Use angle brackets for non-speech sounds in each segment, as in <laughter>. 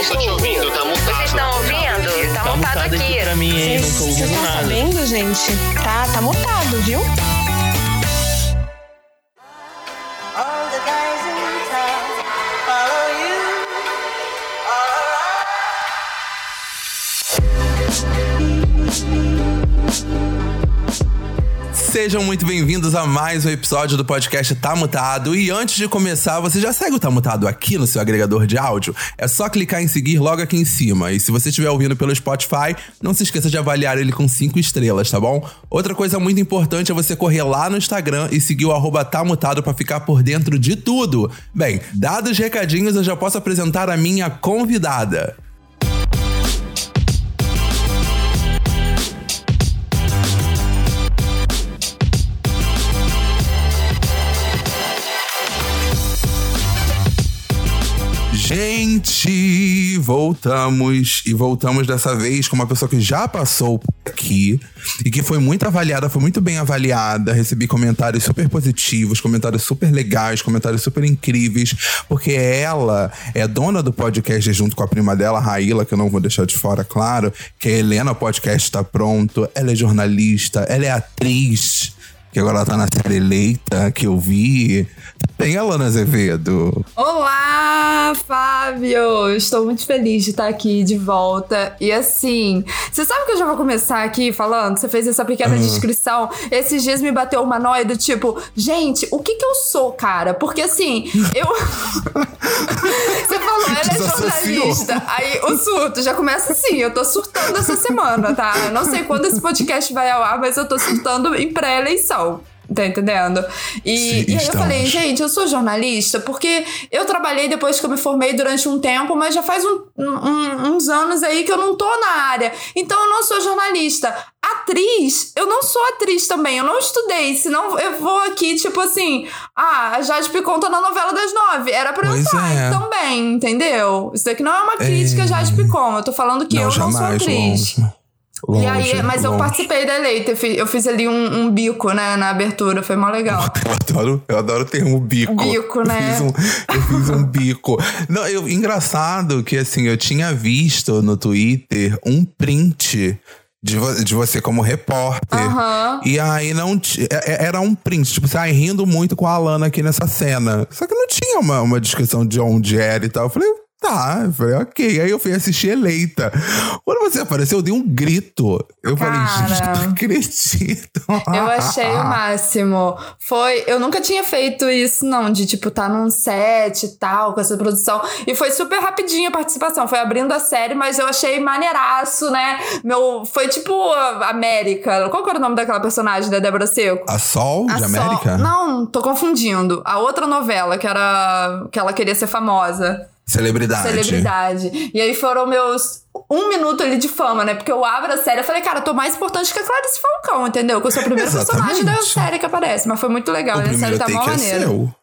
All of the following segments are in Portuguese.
Não tô te ouvindo, tá mutado. Vocês estão ouvindo? Tá, mutado aqui. pra mim, hein? Não tô Vocês ouvindo estão nada. sabendo, gente? Tá, tá mutado, viu? Sejam muito bem-vindos a mais um episódio do podcast Tá Mutado. E antes de começar, você já segue o Tá Mutado aqui no seu agregador de áudio? É só clicar em seguir logo aqui em cima. E se você estiver ouvindo pelo Spotify, não se esqueça de avaliar ele com cinco estrelas, tá bom? Outra coisa muito importante é você correr lá no Instagram e seguir o arroba Tá Mutado pra ficar por dentro de tudo. Bem, dados os recadinhos, eu já posso apresentar a minha convidada. Gente, voltamos e voltamos dessa vez com uma pessoa que já passou aqui e que foi muito avaliada, foi muito bem avaliada. Recebi comentários super positivos, comentários super legais, comentários super incríveis, porque ela é dona do podcast junto com a prima dela, Raíla, que eu não vou deixar de fora, claro, que a Helena, podcast tá pronto. Ela é jornalista, ela é atriz. Que agora ela tá na série eleita, que eu vi. Tem a Lana Azevedo. Olá, Fábio! Estou muito feliz de estar aqui de volta. E assim, você sabe que eu já vou começar aqui falando? Você fez essa pequena descrição. Esses dias me bateu uma noia do tipo, gente, o que que eu sou, cara? Porque assim, eu. <laughs> você falou, ela é jornalista. Aí o surto já começa assim. Eu tô surtando essa semana, tá? Eu não sei quando esse podcast vai ao ar, mas eu tô surtando em pré-eleição. Tá entendendo? E, Sim, e aí eu falei, gente, eu sou jornalista porque eu trabalhei depois que eu me formei durante um tempo, mas já faz um- um- uns anos aí que eu não tô na área. Então eu não sou jornalista. Atriz, eu não sou atriz também, eu não estudei, senão eu vou aqui, tipo assim, ah, a Jade Picon tá na novela das nove. Era pra eu Pois estar é. também, entendeu? Isso daqui não é uma crítica a Jade Picon, eu tô falando que eu não sou atriz. longe. E aí, Longe, mas eu longe. participei da eleita, eu fiz, eu fiz ali um, um bico, né, na abertura, foi mó legal. <laughs> Eu adoro, eu adoro o termo bico. Bico, né? Eu fiz um, eu fiz um bico. Não, eu, engraçado que assim, eu tinha visto no Twitter um print de, vo- de você como repórter. Aham. E aí não é- é- era um print, tipo, você ai, rindo muito com a Alana aqui nessa cena. Só que não tinha uma, uma descrição de onde era e tal. Eu falei, tá, eu falei, ok. Aí eu fui assistir eleita. Quando você apareceu, eu dei um grito. Eu falei, gente, Cara. não acredito. Eu achei o máximo. Foi. Eu nunca tinha feito isso, não, de tipo, tá num set e tal, com essa produção. E foi super rapidinho a participação. Foi abrindo a série, mas eu achei maneiraço, né? Meu. Foi tipo América. Qual que era o nome daquela personagem da Débora Seco? A Sol de A Sol- América? Não, tô confundindo. A outra novela que era. que ela queria ser famosa. Celebridade. Celebridade. E aí foram meus um minuto ali de fama, né? Porque eu abro a série e falei, cara, eu tô mais importante que a Clarice Falcão, entendeu? Que eu sou o primeiro <laughs> personagem da Exatamente. série que aparece. Mas foi muito legal. O e a série tá é maneira. seu.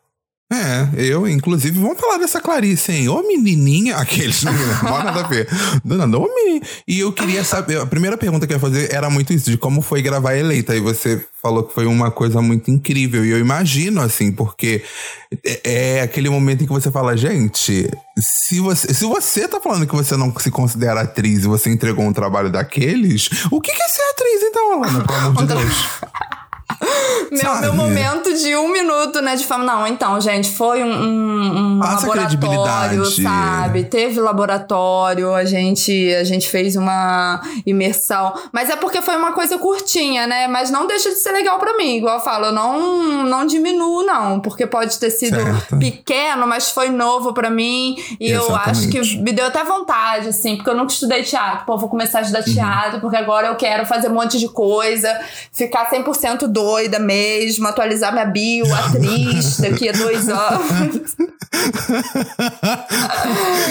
É, eu, inclusive, vamos falar dessa Clarice, hein? Ô menininha, <laughs> aqueles, não nada a ver. Dona, ô menina. E eu queria saber, a primeira pergunta que eu ia fazer era muito isso, de como foi gravar a Eleita. E você falou que foi uma coisa muito incrível. E eu imagino, assim, porque é, é aquele momento em que você fala, gente, se você, se você tá falando que você não se considera atriz e você entregou um trabalho daqueles, o que que é ser atriz, então, Alana, pelo amor de Deus? <laughs> Meu, meu momento de um minuto, né? De fama. Não, então, gente, foi um, um, um laboratório, sabe? Teve laboratório, a gente, a gente fez uma imersão. Mas é porque foi uma coisa curtinha, né? Mas não deixa de ser legal pra mim. Igual eu falo, eu não, não diminuo, não. Porque pode ter sido Certo. pequeno, mas foi novo pra mim. E eu acho que Exatamente. me deu até vontade, assim, porque eu nunca estudei teatro. Pô, vou começar a Uhum. estudar teatro, porque agora eu quero fazer um monte de coisa, ficar 100% doida mesmo, atualizar minha bio, atriz, daqui a dois <laughs> anos.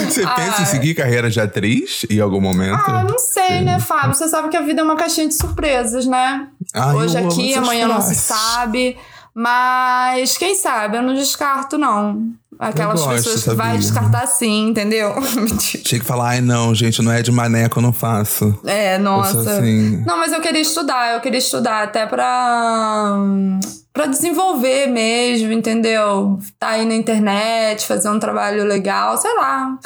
Você pensa em Ai. seguir carreira de atriz em algum momento? Ah, não sei, né, Fábio? Você sabe que a vida é uma caixinha de surpresas, né? Ah, Hoje aqui, amanhã não se sabe. Mas quem sabe, eu não descarto, não. Aquelas gosto, pessoas que vai descartar sim, entendeu? <laughs> Tinha que falar, ai não, gente, não é de maneco, eu não faço. é, nossa. assim. Não, mas eu queria estudar, eu queria estudar até pra, pra desenvolver mesmo, entendeu? Tá aí na internet, fazer um trabalho legal, sei lá.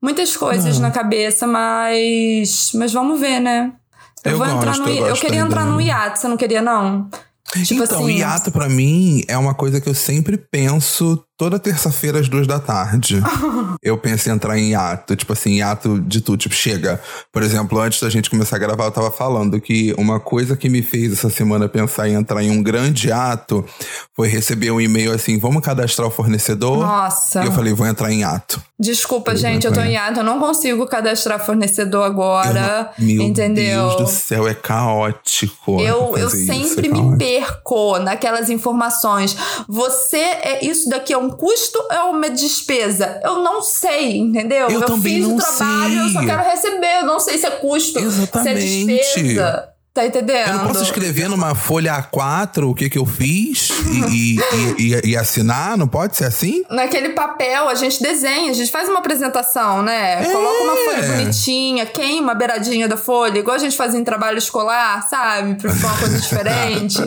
Muitas coisas Não. na cabeça, mas. Mas vamos ver, né? Eu, Eu vou entrar gosto, no. eu Eu, queria entrar no iate, você não queria, não? Tipo então, assim- hiato pra mim é uma coisa que eu sempre penso toda terça-feira às duas da tarde. <laughs> eu penso em entrar em hiato, tipo assim, hiato de tudo, tipo, chega. Por exemplo, antes da gente começar a gravar, eu tava falando que uma coisa que me fez essa semana pensar em entrar em um grande hiato foi receber um e-mail assim, vamos cadastrar o fornecedor? Nossa. E eu falei, vou entrar em hiato. Desculpa, Eu gente, eu tô em hiato, eu não consigo cadastrar fornecedor agora. não- Meu entendeu? Deus do céu, é caótico. Eu, eu fazer isso, sempre é me caótico. perco naquelas informações. Você é isso daqui é um custo ou é uma despesa? Eu não sei, entendeu? Eu também fiz o trabalho, eu só sei. quero receber. Eu não sei se é custo, se é Exatamente. despesa. Tá entendendo? Eu não posso escrever numa folha A4 o que, que eu fiz e, e, e- e assinar? Não pode ser assim? Naquele papel, a gente desenha, a gente faz uma apresentação, né? É. Coloca uma folha bonitinha, queima a beiradinha da folha, igual a gente fazia em trabalho escolar, sabe? Pra ficar uma coisa <laughs> diferente.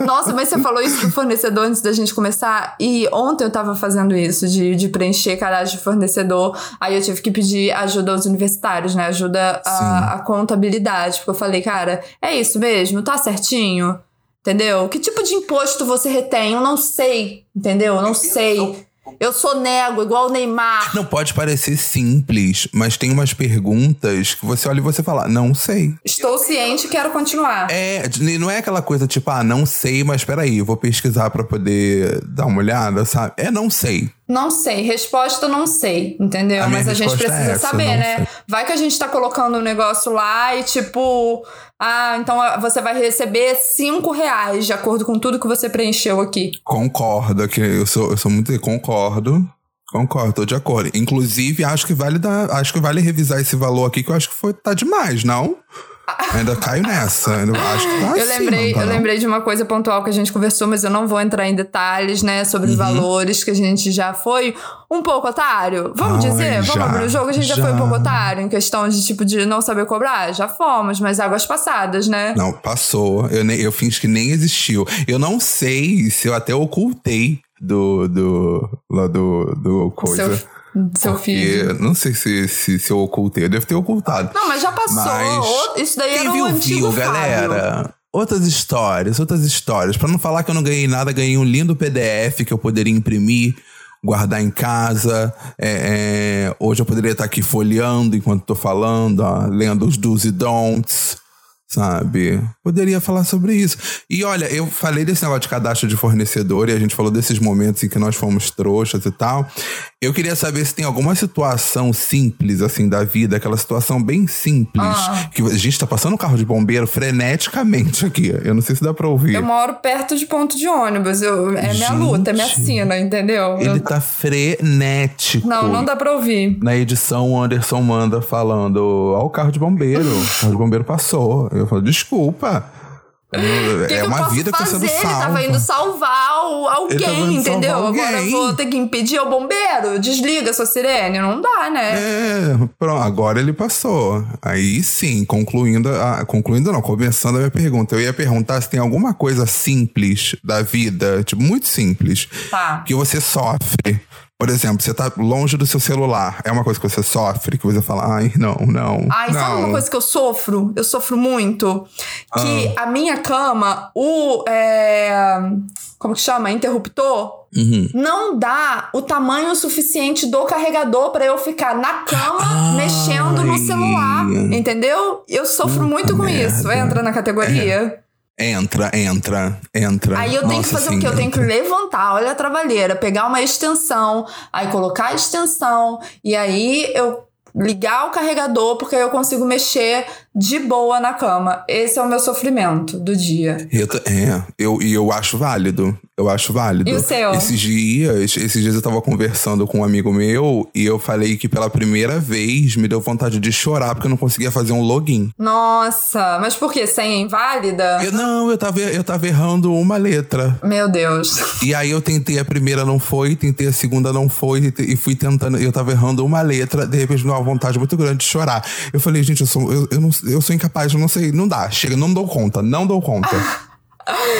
Nossa, mas você falou isso do fornecedor antes da gente começar. E ontem eu tava fazendo isso, de, de preencher cadastro de fornecedor. Aí eu tive que pedir ajuda aos universitários, né? Ajuda a, a contabilidade. Porque eu falei, cara, é isso mesmo? Tá certinho? Entendeu? Que tipo de imposto você retém? Eu não sei, entendeu? Eu não sei. Eu sou nego, igual o Neymar. Não pode parecer simples, mas tem umas perguntas que você olha e você fala, não sei. Estou ciente e quero continuar. É, não é aquela coisa tipo, ah, não sei, mas peraí, eu vou pesquisar pra poder dar uma olhada, sabe? É, não sei. Não sei, resposta não sei, entendeu? A Mas a gente é precisa essa, saber, né? sei. Vai que a gente tá colocando um negócio lá e tipo, ah, então ah, você vai receber cinco reais de acordo com tudo que você preencheu aqui. Concordo, que eu sou, eu sou muito. Concordo. Concordo, tô de acordo. Inclusive, acho que vale dar, acho que vale revisar esse valor aqui, que eu acho que foi, tá demais, não? Ainda caio nessa. Ainda acho que tá Eu lembrei, tá eu não? lembrei de uma coisa pontual que a gente conversou, mas eu não vou entrar em detalhes, né, sobre Uhum. valores, que a gente já foi um pouco otário. Vamos Ai, dizer, vamos já, abrir o jogo, a gente já, já. foi um pouco otário em questão de tipo de não saber cobrar, já fomos, mas águas passadas, né? Não, passou. Eu, nem, eu fingi que nem existiu. Eu não sei se eu até ocultei do. do. lá do. do coisa. Seu, seu Porque filho. Não sei se, se, se eu ocultei. Eu devo ter ocultado. Não, mas já passou. Mas Isso daí era viu, o antigo viu, Fábio. galera. Outras histórias, outras histórias. Pra não falar que eu não ganhei nada, ganhei um lindo PDF que eu poderia imprimir, guardar em casa. É, é, hoje eu poderia estar aqui folheando enquanto tô falando, ó, lendo os do's e don'ts, sabe? Poderia falar sobre isso. E olha, eu falei desse negócio de cadastro de fornecedor e a gente falou desses momentos em que nós fomos trouxas e tal. Eu queria saber se tem alguma situação simples, assim, da vida, aquela situação bem simples, Ah. que a gente tá passando um carro de bombeiro freneticamente aqui. Eu não sei se dá pra ouvir. Eu moro perto de ponto de ônibus. Eu, é minha Gente. luta, é minha sina, entendeu? Ele Eu- tá frenético. Não, não dá pra ouvir. Na edição, o Anderson manda falando: Ó, o carro de bombeiro. o carro de bombeiro passou. Eu falo: desculpa. É que, uma vida que tá fazer? sendo Ele salva. tava indo salvar Ele alguém, indo salvar entendeu? alguém. Agora eu vou ter que impedir o bombeiro? Desliga sua sirene. Não dá, né? É, pronto, agora ele passou. Aí sim, concluindo, a, concluindo não, começando a minha pergunta. Eu ia perguntar se tem alguma coisa simples da vida, tipo, muito simples, Tá. que você sofre. Por exemplo, você tá longe do seu celular. É uma coisa que você sofre, que você fala, ai, não, não. Ai, não. sabe uma coisa que eu sofro? Eu sofro muito. Que Ah. a minha cama, o. é, como que chama? Interruptor. Uhum. Não dá o tamanho suficiente do carregador pra eu ficar na cama Ai. mexendo no celular. Entendeu? Eu sofro muito com isso. merda. Entra na categoria. Entra, entra, entra. Aí eu tenho que Nossa, fazer sim, o quê? Eu tenho que levantar, olha a trabalheira, pegar uma extensão, aí colocar a extensão, e aí eu ligar o carregador, porque aí eu consigo mexer de boa na cama. Esse é o meu sofrimento do dia. Eu, é, eu, e eu acho válido. Eu acho válido. E o seu? Esses dias, esses dias eu tava conversando com um amigo meu e eu falei que pela primeira vez me deu vontade de chorar porque eu não conseguia fazer um login. Nossa, mas por quê? Senha inválida? Eu, não, eu tava, eu tava errando uma letra. Meu Deus. E aí eu tentei a primeira, não foi, tentei a segunda, não foi, e fui tentando, eu tava errando uma letra, de repente me deu uma vontade muito grande de chorar. Eu falei, gente, eu sou, eu, eu, não, eu sou incapaz, eu não sei, não dá, chega, não dou conta, não dou conta. <laughs>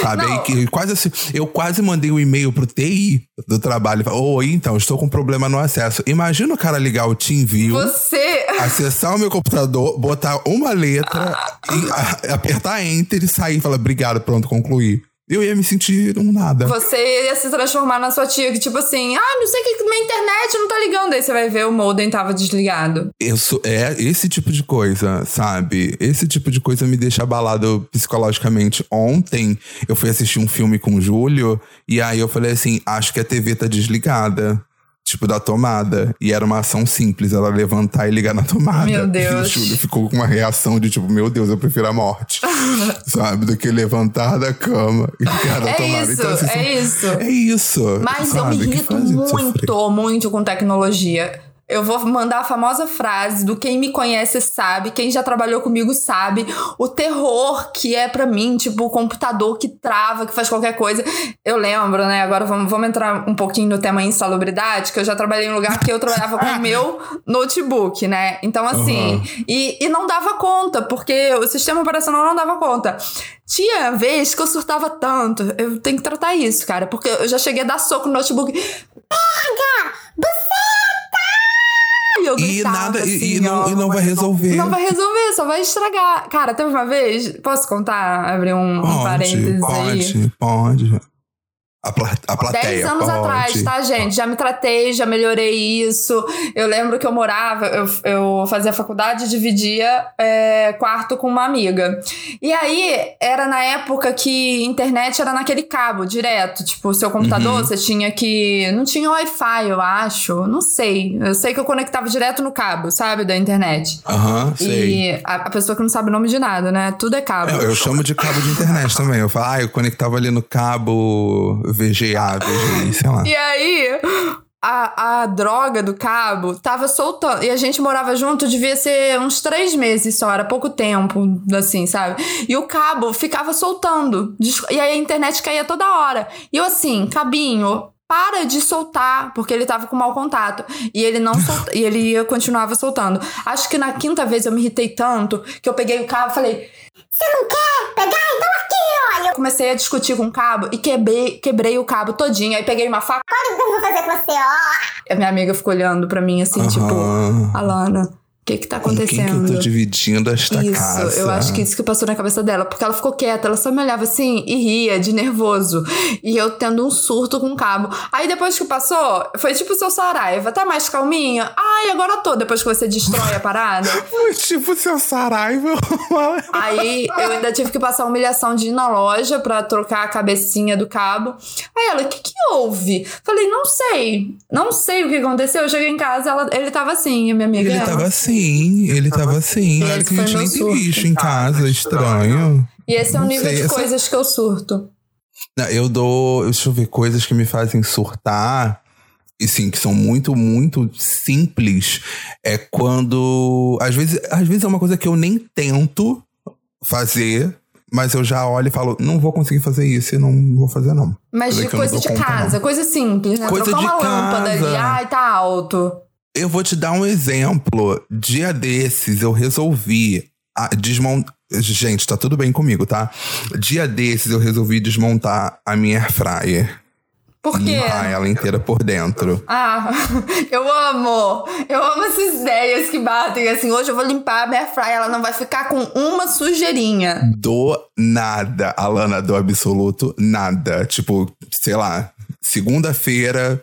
Sabe? Aí que quase assim, eu quase mandei um e-mail pro TI do trabalho. Oi, então, estou com problema no acesso. Imagina o cara ligar o TeamView, Você. acessar o meu computador, botar uma letra, <laughs> e a- apertar Enter e sair e falar, obrigado, pronto, concluí. Eu ia me sentir um nada. Você ia se transformar na sua tia, que tipo assim, ah, não sei o que, minha internet não tá ligando. Aí você vai ver o modem tava desligado. Isso é esse tipo de coisa, sabe? Esse tipo de coisa me deixa abalado psicologicamente. Ontem eu fui assistir um filme com o Júlio e aí eu falei assim: acho que a TV tá desligada. Tipo, da tomada. E era uma ação simples, ela levantar e ligar na <laughs> tomada. Meu Deus. E o Júlio ficou com uma reação de tipo, meu Deus, eu prefiro a morte. <laughs> sabe? Do que levantar da cama e ligar na É tomada. isso, assim, é isso. É isso. Mas eu sabe? me Que irrito muito, muito com tecnologia. Eu vou mandar a famosa frase do quem me conhece sabe, quem já trabalhou comigo sabe, o terror que é pra mim, tipo, o computador que trava, que faz qualquer coisa. Eu lembro, né? Agora vamos, vamos entrar um pouquinho no tema insalubridade, que eu já trabalhei em um lugar que eu trabalhava com o <laughs> meu notebook, né? Então, assim, Aham. e, e não dava conta, porque o sistema operacional não dava conta. Tinha vez que eu surtava tanto, eu tenho que tratar isso, cara, porque eu já cheguei a dar soco no notebook. Pega! E eu E gritava, nada- e- assim, e não- ó, e não vai resolver. Não vai resolver, só vai estragar. Cara, teve uma vez, posso contar, abrir um, um parênteses aí? pode, pode. A, pla a plateia, Dez anos atrás, tá, gente? Já me tratei, já melhorei isso. Eu lembro que eu morava, eu, eu fazia faculdade e dividia é, quarto com uma amiga. E aí, era na época que internet era naquele cabo direto. Tipo, o seu computador, Uhum. você tinha que. Não tinha Wi-Fi, eu acho. Não sei. Eu sei que eu conectava direto no cabo, sabe? Da internet. Aham, sei. E a, a pessoa que não sabe o nome de nada, né? Tudo é cabo. Eu, eu chamo de cabo de internet também. Eu falo, ah, eu conectava ali no cabo VGA, VGI, sei lá. E aí, a, a droga do cabo tava soltando. E a gente morava junto, devia ser uns três meses só, era pouco tempo, assim, sabe? E o cabo ficava soltando. E aí a internet caía toda hora. E eu assim, cabinho. Para de soltar, porque ele tava com mau contato. E ele não <laughs> solta, e ele ia- continuava soltando. Acho que na quinta vez eu me irritei tanto que eu peguei o cabo e falei: Você não quer pegar? Então eu comecei a discutir com o cabo e quebrei, quebrei o cabo todinho. Aí peguei uma faca. Olha o que eu vou fazer com você, ó. A minha amiga ficou olhando pra mim assim, tipo. Alana, o que que tá Com quem que eu acontecendo? tô dividindo esta Isso, casa? eu acho que isso que passou na cabeça dela, porque ela ficou quieta, ela só me olhava assim e ria de nervoso. E eu tendo um surto com o cabo. Aí depois que passou, foi tipo o seu Saraiva, tá mais calminha? Ai, agora tô, depois que você destrói a parada. <laughs> Foi tipo seu Saraiva. Aí eu ainda tive que passar a humilhação de ir na loja pra trocar a cabecinha do cabo. Aí ela, o que que houve? Falei, não sei. Não sei o que aconteceu. Eu cheguei em casa, ela, ele tava assim, a minha amiga. Ele ela- tava assim, ele tava assim. Olha que a gente nem tem bicho em casa, estranho. E esse é o nível sei, de essa- coisas que eu surto. Não, Eu dou. Deixa eu ver, coisas que me fazem surtar. E sim, que são muito, muito simples. É quando. Às vezes, às vezes é uma coisa que eu nem tento fazer, mas eu já olho e falo, não vou conseguir fazer isso e não vou fazer, não. Mas de coisa de conta, casa, não. coisa simples, né? Coisa Trocar de uma lâmpada ali, casa. ai, tá alto. Eu vou te dar um exemplo. Dia desses eu resolvi desmontar. Gente, tá tudo bem comigo, tá? Dia desses eu resolvi desmontar a minha air fryer. Por quê? Limpar ela inteira por dentro. Ah, <laughs> eu amo! Eu amo essas ideias que batem assim. Hoje eu vou limpar a minha fry, ela não vai ficar com uma sujeirinha. Do nada, Alana, do absoluto nada. Tipo, sei lá, segunda-feira,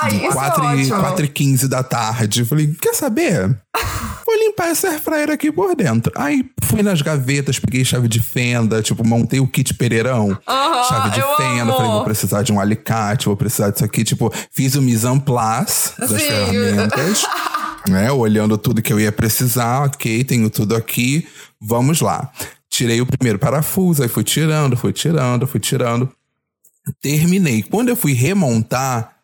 Ai, isso é 4, e, ótimo. 4 e 15 da tarde. Eu Falei, quer saber? <laughs> Vou limpar essa air fryer aqui por dentro. Aí fui nas gavetas, peguei chave de fenda, tipo, montei o kit pereirão. Aham, chave de fenda, amo. falei, vou precisar de um alicate, vou precisar disso aqui. Tipo, fiz o mise en place das Sim. ferramentas. <laughs> né? Olhando tudo que eu ia precisar, ok, tenho tudo aqui, vamos lá. Tirei o primeiro parafuso, aí fui tirando, fui tirando, fui tirando. Terminei. Quando eu fui remontar,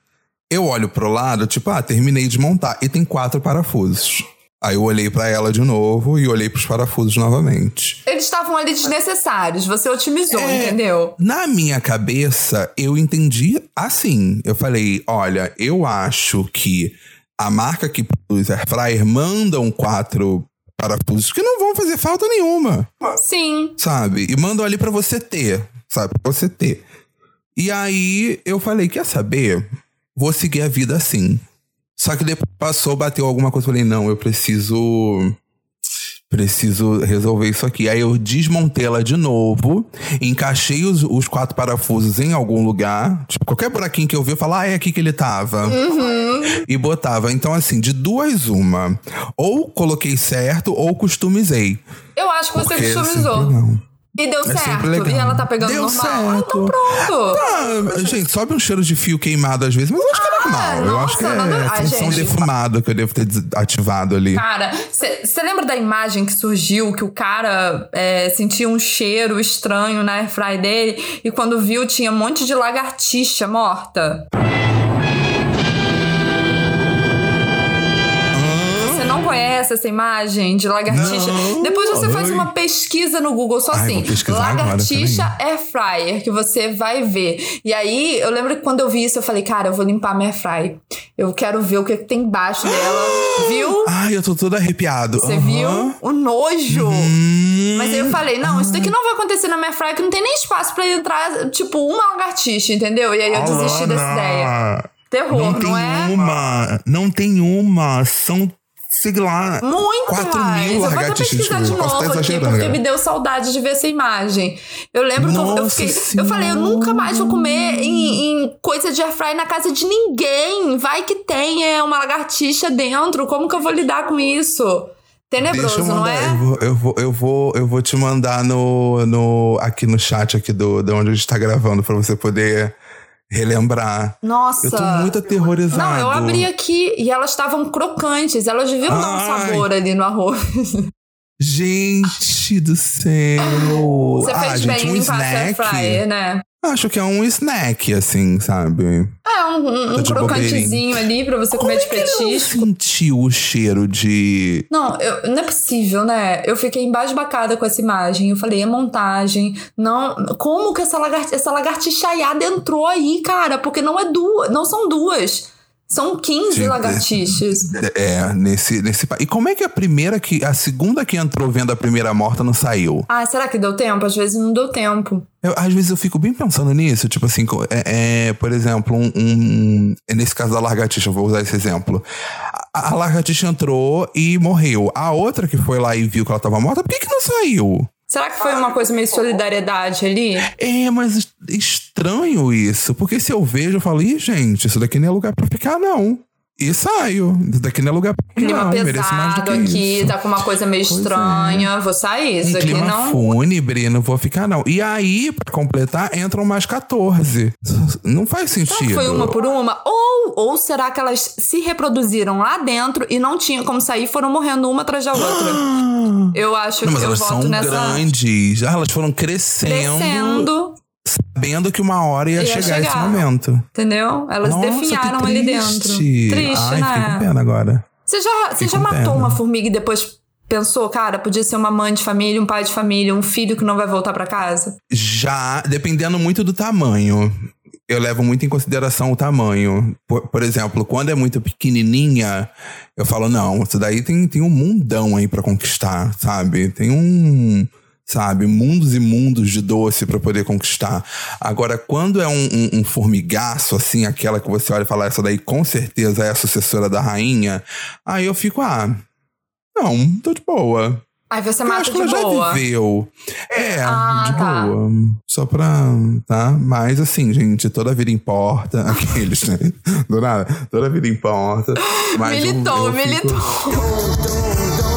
eu olho pro lado, tipo, ah, terminei de montar. E tem quatro parafusos. Aí eu olhei pra ela de novo e olhei pros parafusos novamente. Eles estavam ali desnecessários, você otimizou, É. entendeu? Na minha cabeça, eu entendi assim. Eu falei, olha, eu acho que a marca que produz Air Fryer mandam quatro parafusos que não vão fazer falta nenhuma, Sim. sabe? E mandam ali pra você ter, sabe? Pra você ter. E aí eu falei, quer saber? Vou seguir a vida assim. Só que depois passou, bateu alguma coisa, eu falei, não, eu preciso preciso resolver isso aqui. Aí eu desmontei ela de novo, encaixei os, os quatro parafusos em algum lugar. Tipo, qualquer buraquinho que eu vi, eu falo, ah, é aqui que ele tava. E botava. Então, assim, de duas, uma. Ou coloquei certo, ou customizei. Eu acho que você Porque customizou. E deu É certo. E ela tá pegando Deu normal. Ah, certo. então pronto. Ah, gente, sobe um cheiro de fio queimado às vezes, mas eu acho que é normal. eu acho que nossa, é Ai, função gente. defumada que eu devo ter desativado ali. Cara, você lembra da imagem que surgiu que o cara é, sentia um cheiro estranho na airfry dele e quando viu tinha um monte de lagartixa morta? Conhece essa imagem de lagartixa? Não. Depois você faz Ai. uma pesquisa no Google só Ai, assim, lagartixa air fryer, que você vai ver. E aí, eu lembro que quando eu vi isso, eu falei, cara, eu vou limpar minha air fry. Eu quero ver o que que tem embaixo dela. <gasps> Viu? Ai, eu tô todo arrepiado. Você Aham. viu? O nojo. Hum. Mas aí eu falei, não, isso daqui não vai acontecer na minha fry, que não tem nem espaço pra entrar, tipo, uma lagartixa, entendeu? E aí eu desisti dessa Alana, ideia. Terror, Não não, tem é? uma. Não tem uma. São, sei lá. Muito 4 mais. mil Eu vou até pesquisar de novo aqui, exagerando, porque me deu saudade de ver essa imagem. Eu lembro que eu- eu, Nossa fiquei. Eu falei, eu nunca mais vou comer em, em coisa de airfry na casa de ninguém. Vai que tem é, uma lagartixa dentro. Como que eu vou lidar com isso? Tenebroso, eu não mandar, é? eu vou, eu vou, eu vou, eu vou te mandar no, no, aqui no chat aqui do, de onde a gente tá gravando pra você poder relembrar. Nossa. Eu tô muito aterrorizado. Não, eu abri aqui e elas estavam crocantes. Elas deviam dar um Ai. sabor ali no arroz. Gente do céu! Você ah, fez gente, bem um em essa snack. fryer, né? Acho que é um snack, assim, sabe? É, um, um, Tá um crocantezinho ali pra você comer de Como é petisco. sentiu o cheiro de. Não, eu- não é possível, né? Eu fiquei embasbacada com essa imagem. Eu falei, é montagem. Não, como que essa, lagarti essa lagartixaiada entrou aí, cara? Porque não é duas, não são duas. São 15 Gente, lagartixas. É, nesse, nesse. E como é que a primeira que. A segunda que entrou vendo a primeira morta não saiu? Ah, será que deu tempo? Às vezes não deu tempo. Eu- às vezes eu fico bem pensando nisso, tipo assim, é, é, por exemplo, um, um- nesse caso da lagartixa, eu vou usar esse exemplo. A, a lagartixa entrou e morreu. A outra que foi lá e viu que ela tava morta, por que, que não saiu? Será que foi uma coisa meio solidariedade ali? É, mas est- estranho isso, porque se eu vejo, eu falo, ih, gente, isso daqui não é lugar pra ficar, não. E saio. Daqui não é lugar pra Clima não. Merece mais do pesado aqui, isso. tá com uma coisa meio Pois é. estranha. Vou sair. Isso um aqui clima não. fúnebre, não vou ficar, não. E aí, pra completar, entram mais 14. Não faz Será sentido. que foi uma por uma? Ou, ou será que elas se reproduziram lá dentro e não tinham como sair foram morrendo uma atrás da outra? <gasps> Eu acho Não, que mas eu elas voto são nessa. grandes. Ah, elas foram crescendo, Descendo, sabendo que uma hora ia, Ia chegar, esse chegar. momento. entendeu? Elas Nossa, definharam ali dentro. Triste, Ai, fiquei com né? pena agora. Você já, você já matou pena. uma formiga e depois pensou, cara, podia ser uma mãe de família, um pai de família, um filho que não vai voltar pra casa? Já, dependendo muito do tamanho. Eu levo muito em consideração o tamanho. Por, por exemplo, quando é muito pequenininha, eu falo, não, isso daí tem, tem um mundão aí pra conquistar, sabe? Tem um, sabe, mundos e mundos de doce pra poder conquistar. Agora, quando é um, um, um formigaço, assim, aquela que você olha e fala, essa daí com certeza é a sucessora da rainha, aí eu fico, ah, não, tô de boa. Aí você Eu mata acho que de ela boa. já viveu. É, Ah, de tá. boa. Só pra. Tá? Mas assim, gente, toda vida importa. <laughs> Aqueles, né? Do nada. Toda vida importa. Mas eu- militou, eu fico- militou. <laughs>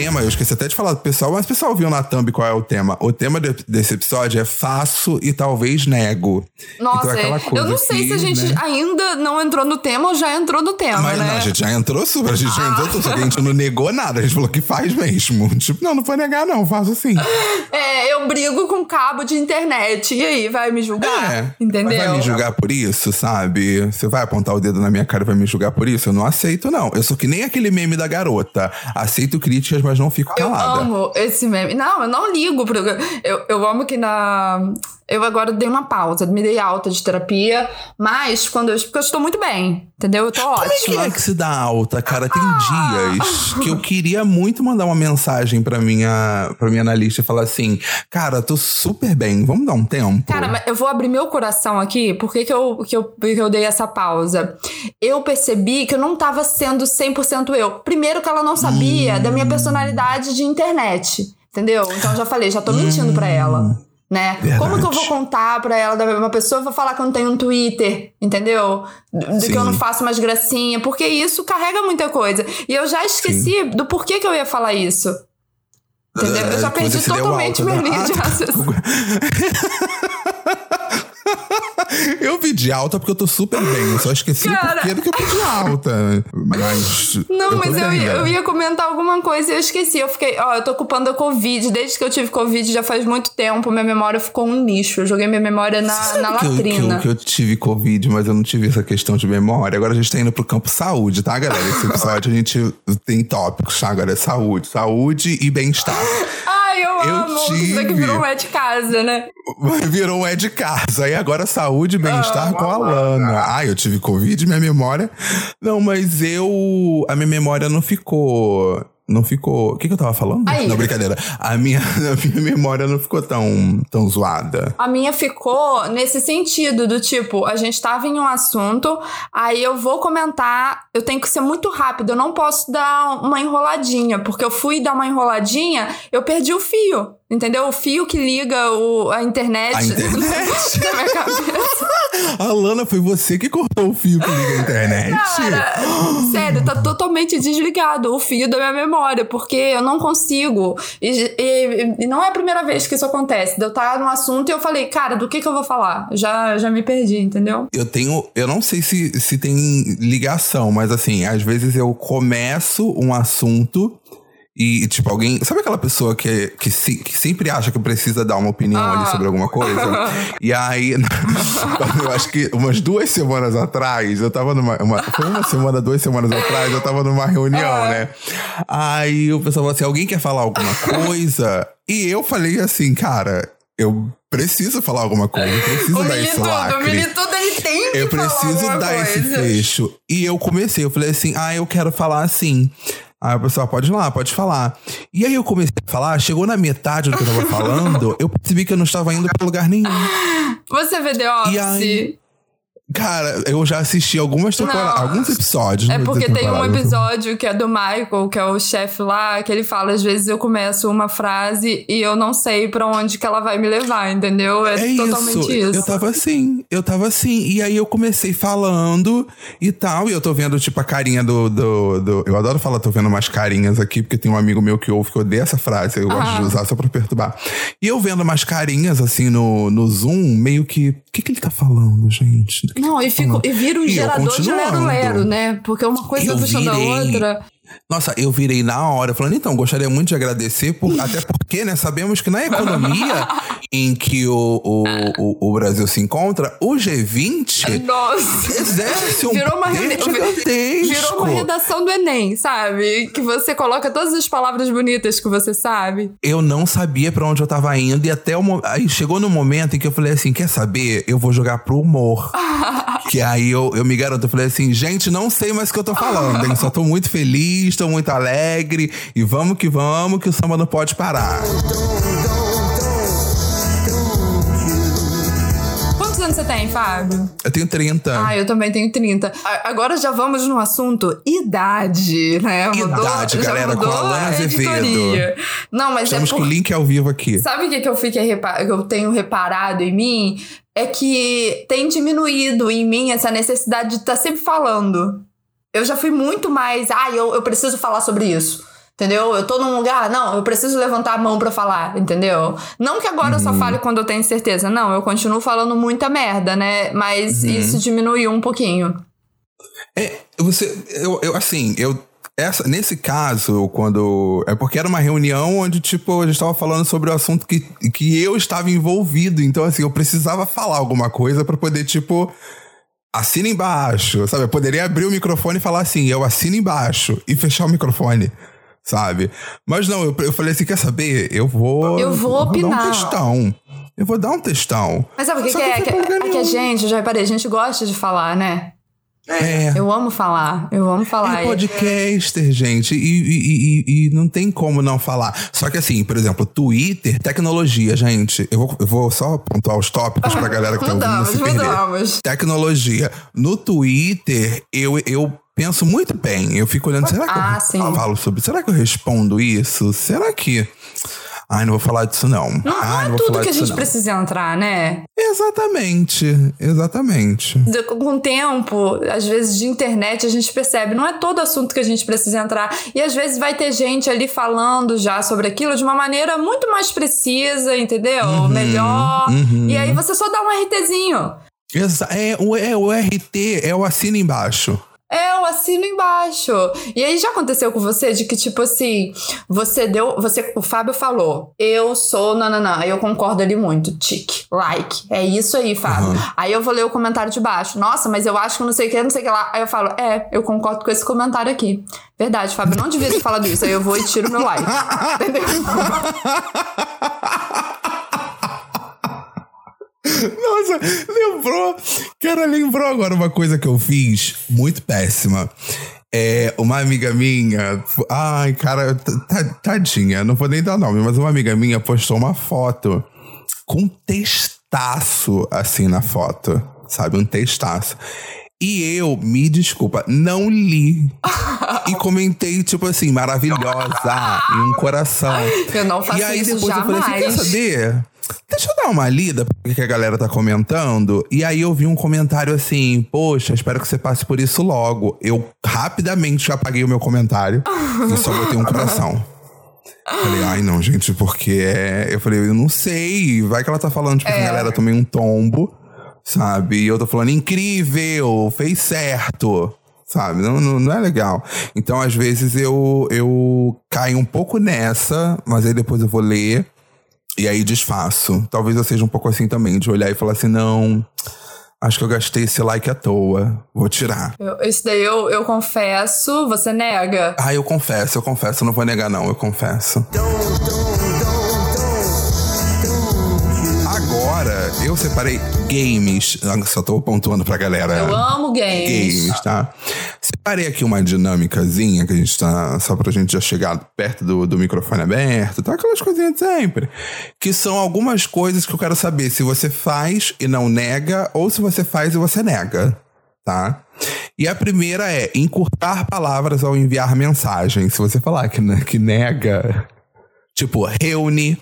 tema, eu esqueci até de falar do pessoal, mas o pessoal viu na thumb qual é o tema. O tema de- desse episódio é faço e talvez nego. Nossa, Então é eu não sei que, se a gente né? ainda não entrou no tema ou já entrou no tema, Mas né? não, a gente já entrou super, a gente já entrou, só que a gente não negou nada. A gente falou que faz mesmo. <laughs> Tipo, não, não foi negar, não, faço sim. É, eu brigo com cabo de internet. E aí, vai me julgar? É. Entendeu? Vai me julgar por isso, sabe? Você vai apontar o dedo na minha cara e vai me julgar por isso? Eu não aceito, não. Eu sou que nem aquele meme da garota. Aceito críticas, mas não fico Eu calada. amo esse meme. Não, eu não ligo pro. Eu, eu amo que na. Eu agora dei uma pausa, me dei alta de terapia, mas quando eu. Porque eu estou muito bem, entendeu? Eu tô Como é que ótima. é que se dá alta, cara? Tem Ah. dias que eu queria muito mandar uma mensagem pra minha, pra minha analista e falar assim: Cara, tô super bem, vamos dar um tempo. Cara, mas eu vou abrir meu coração aqui. Por que, que, eu, que, eu, que eu dei essa pausa? Eu percebi que eu não tava sendo 100% eu. Primeiro, que ela não sabia da minha personalidade de internet. Entendeu? Então eu já falei, já tô mentindo pra ela. Né? Verdade. Como que eu vou contar pra ela da uma pessoa? Eu vou falar que eu não tenho um Twitter, entendeu? Do Sim. que eu não faço mais gracinha, porque isso carrega muita coisa. E eu já esqueci do porquê que eu ia falar isso. Entendeu? Eu já É, perdi se deu totalmente minha né? linha de Ah, tá. raciocínio. <laughs> Eu pedi alta porque eu tô super bem. Eu só esqueci Cara. o porquê do que eu pedi alta. Mas. Não, tô mas eu ia, né? eu ia comentar alguma coisa e eu esqueci. Eu fiquei, ó, eu tô ocupando a Covid. Desde que eu tive Covid já faz muito tempo. Minha memória ficou um lixo. Eu joguei minha memória na, Sabe na que eu- latrina. Que eu, que eu tive Covid, mas eu não tive essa questão de memória. Agora a gente tá indo pro campo saúde, tá, galera? Esse episódio a gente tem tópicos, tá? Agora é saúde. Saúde e bem-estar. Ai, eu, Eu amo. Isso aqui tive. virou um é de casa, né? Virou um é de casa. Aí agora saúde e bem-estar com a Lana. Ah, eu tive Covid, minha memória. Não, mas eu. A minha memória não ficou. Não ficou. O que, que eu tava falando? Aí. Não, brincadeira. A minha, <laughs> a minha memória não ficou tão, tão zoada. A minha ficou nesse sentido, do tipo, a gente tava em um assunto, aí eu vou comentar, eu tenho que ser muito rápido, eu não posso dar uma enroladinha, porque eu fui dar uma enroladinha, eu perdi o fio, entendeu? O fio que liga o, a internet, A internet. <laughs> na minha cabeça. <laughs> A Lana, foi você que cortou o fio que liga a internet? Cara, sério, tá totalmente desligado o fio da minha memória, porque eu não consigo. E, e- e não é a primeira vez que isso acontece. Eu estar num assunto e eu falei, cara, do que que eu vou falar? Já, já me perdi, entendeu? Eu tenho. Eu não sei se, se tem ligação, mas assim, às vezes eu começo um assunto e, tipo, alguém. Sabe aquela pessoa que, que, se- que sempre acha que precisa dar uma opinião Ah. ali sobre alguma coisa? <laughs> e aí, <laughs> eu acho que umas duas semanas atrás, eu tava numa. Uma, foi uma semana, duas semanas atrás, eu tava numa reunião, Ah. né? Aí o pessoal falou assim: alguém quer falar alguma coisa? e eu falei assim, cara. Eu preciso falar alguma coisa, eu preciso O dar esse Militudo, o lacre. Militudo, ele tem que Eu preciso dar esse coisa. fecho. E eu comecei, eu falei assim: ah, eu quero falar assim. Aí a pessoa, pode ir lá, pode falar. E aí eu comecei a falar, chegou na metade do que eu tava <laughs> falando, eu percebi que eu não estava indo pra lugar nenhum. Você vê The Office? E aí, Cara, eu já assisti algumas temporadas, alguns episódios. É vou porque tem um episódio que é do Michael, que é o chefe lá, que ele fala: às vezes eu começo uma frase e eu não sei pra onde que ela vai me levar, entendeu? É, É totalmente isso. isso. Eu tava assim, eu tava assim. E aí eu comecei falando e tal. E eu tô vendo, tipo, a carinha do. do, do- eu adoro falar, tô vendo umas carinhas aqui, porque tem um amigo meu que ouve que odeia essa frase. Eu gosto Ah. de usar só pra perturbar. E eu vendo umas carinhas, assim, no, no Zoom, meio que. O que, que ele tá falando, gente? Não, e, fico, e vira um E gerador de lero-lero, né? Porque uma coisa Eu vai puxando a virei. outra. Nossa, eu virei na hora, falando, então, gostaria muito de agradecer, por- <laughs> até porque, né, sabemos que na economia <laughs> em que o, o, o, o Brasil se encontra, o G20 Nossa. exerce um Virou uma, virou uma redação do Enem, sabe? Que você coloca todas as palavras bonitas que você sabe. Eu não sabia pra onde eu tava indo e até o aí chegou no momento em que eu falei assim, quer saber? Eu vou jogar pro humor. <laughs> que aí eu, eu me garanto, eu falei assim, gente, não sei mais o que eu tô falando, hein? Só tô muito feliz, tô muito alegre e vamos que vamos, que o samba não pode parar. Quantos anos você tem, Fábio? Eu tenho 30. Ah, eu também tenho 30. A- Agora já vamos no assunto idade, né? Idade, já galera, com mudou a Alana Azevedo. Não, mas Estamos é com por... o link ao vivo aqui. Sabe o que, que eu fiquei repa- que eu tenho reparado em mim? É que tem diminuído em mim essa necessidade de estar sempre falando. Eu já fui muito mais, ah, eu, eu preciso falar sobre isso. Entendeu? Eu tô num lugar, não, eu preciso levantar a mão pra falar, entendeu? Não que agora eu só fale quando eu tenho certeza, não, eu continuo falando muita merda, né? Mas isso diminuiu um pouquinho. É, você. Eu, eu assim, eu. Essa, nesse caso, quando. É porque era uma reunião onde, tipo, a gente tava falando sobre o assunto que, que eu estava envolvido. Então, assim, eu precisava falar alguma coisa pra poder, tipo. Assina embaixo, sabe? Eu poderia abrir o microfone e falar assim, eu assino embaixo e fechar o microfone, sabe? Mas não, eu, eu falei assim, quer saber? Eu vou. Eu vou dar opinar. um textão. Eu vou dar um textão. Mas sabe o que, que é? Que, foi problema é que a gente, eu já reparei, a gente gosta de falar, né? É. Eu amo falar, eu amo falar. É podcaster, gente, e, e- e- e não tem como não falar. Só que assim, por exemplo, Twitter, tecnologia, gente. Eu vou, eu vou só pontuar os tópicos pra galera que tá ouvindo não se perder. mudamos. Tecnologia. No Twitter, eu, eu penso muito bem. Eu fico olhando, será que Ah, eu sim. falo sobre? Será que eu respondo isso? Será que... Ai, não vou falar disso não. Não, não Ai, é vou tudo que a gente não. precisa entrar, né? Exatamente, exatamente. Com o tempo, às vezes de internet, a gente percebe, não é todo assunto que a gente precisa entrar. E às vezes vai ter gente ali falando já sobre aquilo de uma maneira muito mais precisa, entendeu? Uhum, Melhor. uhum. E aí você só dá um RTzinho. Exa é, o, é, o RT é o assino embaixo. É, eu assino embaixo. E aí já aconteceu com você de que, tipo assim, você deu. Você, o Fábio falou, eu sou nananã. Aí eu concordo ali muito. Tique, like. É isso aí, Fábio. Uhum. Aí eu vou ler o comentário de baixo. Nossa, mas eu acho que não sei o que, não sei o que lá. Aí eu falo, é, eu concordo com esse comentário aqui. Verdade, Fábio, não devia ter falado isso. Aí eu vou e tiro meu like. <laughs> Entendeu? <laughs> Nossa, lembrou. Cara, lembrou agora uma coisa que eu fiz muito péssima. É, uma amiga minha. Ai, cara, tadinha, não vou nem dar nome, mas uma amiga minha postou uma foto com um textaço assim na foto. Sabe? Um textaço. E eu, me desculpa, não li. e comentei, tipo assim, maravilhosa, um coração. Eu não faço E aí isso depois eu falei assim, quer jamais. saber? Deixa eu dar uma lida porque que a galera tá comentando. E aí eu vi um comentário assim, poxa, espero que você passe por isso logo. Eu rapidamente apaguei o meu comentário e só botei um coração. Falei, ai não, gente, porque é. Eu falei, eu não sei. Vai que ela tá falando, tipo, que a galera tomei um tombo, sabe? E eu tô falando, incrível, fez certo. Sabe? Não, não, não é legal. Então, às vezes, eu, eu caio um pouco nessa, mas aí depois eu vou ler. E aí desfaço. Talvez eu seja um pouco assim também, de olhar e falar assim, não. Acho que eu gastei esse like à toa. Vou tirar. Eu- Isso daí eu, eu confesso, você nega. Ah, eu confesso, eu confesso, eu não vou negar, não, eu confesso. Agora, eu separei games. Só tô pontuando pra galera. Eu amo games. Games, tá? Separei aqui uma dinâmicazinha que a gente tá. Só pra gente já chegar perto do, do microfone aberto, tá? Aquelas coisinhas de sempre. Que são algumas coisas que eu quero saber se você faz e não nega, ou se você faz e você nega, tá? E a primeira é encurtar palavras ao enviar mensagem. Se você falar que, ne- que nega. Tipo, reúne.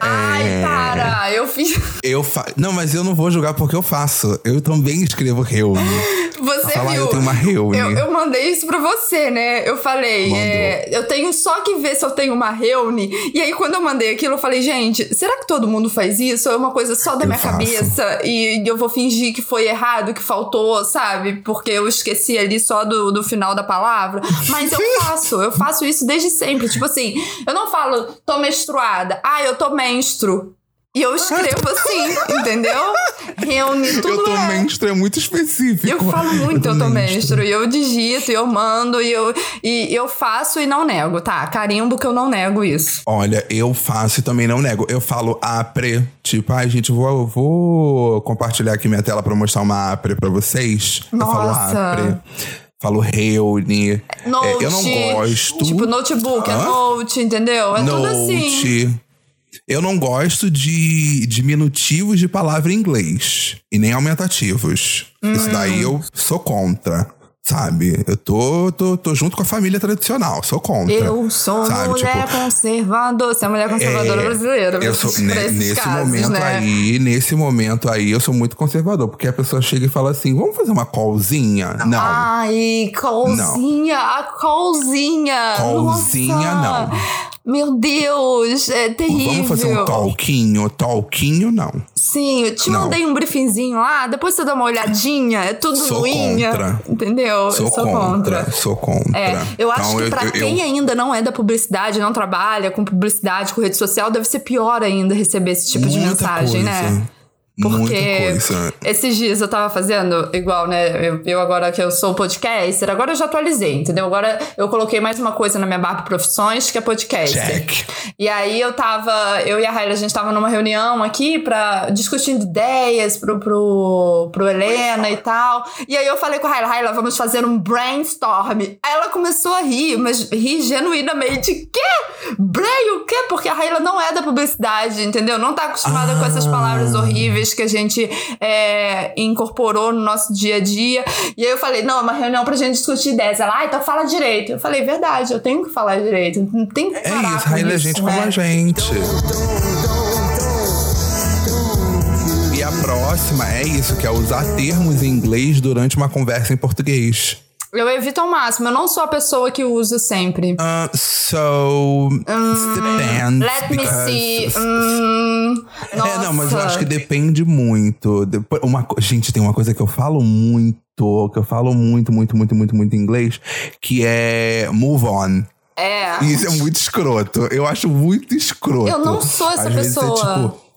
Ai, é, para! Eu fiz. Eu fa... Não, mas eu não vou julgar porque eu faço. Eu também escrevo reúne. <laughs> Você Falar, viu? eu tenho uma reúne. Eu, eu mandei isso pra você, né? Eu falei, é, eu tenho só que ver se eu tenho uma reúne. E aí, quando eu mandei aquilo, eu falei, gente, será que todo mundo faz isso? Ou é uma coisa só da Eu minha faço. cabeça e eu vou fingir que foi errado, que faltou, sabe? Porque eu esqueci ali só do, do final da palavra. Mas eu <laughs> faço, eu faço isso desde sempre. Tipo assim, eu não falo, tô menstruada. Ah, eu tô menstro. E eu escrevo assim, entendeu? Reúne tudo eu tô é. menstro, é muito específico. Eu falo muito, eu, tô menstro. menstro. E eu digito, e eu mando, e eu, e eu faço e não nego, tá? Carimbo que eu não nego isso. Olha, eu faço e também não nego. Eu falo apre, tipo, ai, gente, vou, vou compartilhar aqui minha tela pra mostrar uma apre pra vocês. Eu falo Nossa. apre. Falo reúne. Note. É, eu não gosto. Tipo, notebook, é Hã? note, entendeu? É tudo assim. Eu não gosto de diminutivos de palavra em inglês. E nem aumentativos. Isso Hum. daí eu sou contra. Sabe? Eu tô, tô, tô junto com a família tradicional, sou contra. Eu sou sabe? mulher Tipo, conservadora. Você é mulher conservadora é, brasileira. Eu sou, nesse casos, momento né? aí, nesse momento aí, eu sou muito conservador, porque a pessoa chega e fala assim: vamos fazer uma colzinha? Não. Ai, colzinha, a colzinha. Colzinha, Nossa. não. Meu Deus, é terrível. Vamos fazer um talquinho? Talquinho, não. Sim, eu te Não. mandei um briefingzinho lá, depois você dá uma olhadinha, é tudo Sou luinha. contra. Entendeu? Sou, eu sou contra, Sou contra. É, eu acho Então, que pra eu- eu- quem ainda não é da publicidade, não trabalha com publicidade, com rede social, deve ser pior ainda receber esse tipo de Muita mensagem, coisa. né? Porque esses dias eu tava fazendo igual, né? Eu, eu agora que eu sou podcaster, agora eu já atualizei, entendeu? Agora eu coloquei mais uma coisa na minha barra profissões, que é podcaster. Check. E aí eu tava, eu e a Raila, a gente tava numa reunião aqui pra discutindo ideias pro, pro, pro Helena e tal. E aí eu falei com a Raila, Raila, vamos fazer um brainstorm. Aí ela começou a rir, mas rir genuinamente. Quê? Brain o quê? Porque a Raila não é da publicidade, entendeu? Não tá acostumada com essas Ah. palavras horríveis que a gente é, incorporou no nosso dia a dia. E aí eu falei, não, é uma reunião pra gente discutir ideias. Ela, ah, então fala direito. Eu falei, verdade, eu tenho que falar direito. Não tem que É isso, Raíla é gente né? como a gente. E a próxima é isso, que é usar termos em inglês durante uma conversa em português. Eu evito ao máximo. Eu não sou a pessoa que usa sempre. Uh, so, depends. Hum, Let me see. Hum, É, não, mas eu acho que depende muito. Uma, gente, tem uma coisa que eu falo muito, que eu falo muito, muito, muito, muito, muito em inglês, que é move on. É. E isso é muito escroto. Eu acho muito escroto. Eu não sou essa Às vezes é, pessoa. tipo,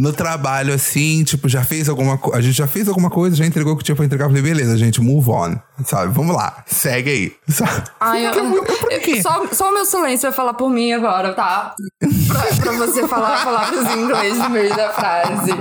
no trabalho, assim, tipo, já fez alguma coisa. A gente já fez alguma coisa, já entregou o que tinha pra entregar. Eu falei, beleza, gente, move on. Sabe? Vamos lá, segue aí. <laughs> Sabe? Ai, eu, Porque é muito- por quê? só, só o meu silêncio vai falar por mim agora, tá? Pra, pra você falar palavras em inglês no meio da frase.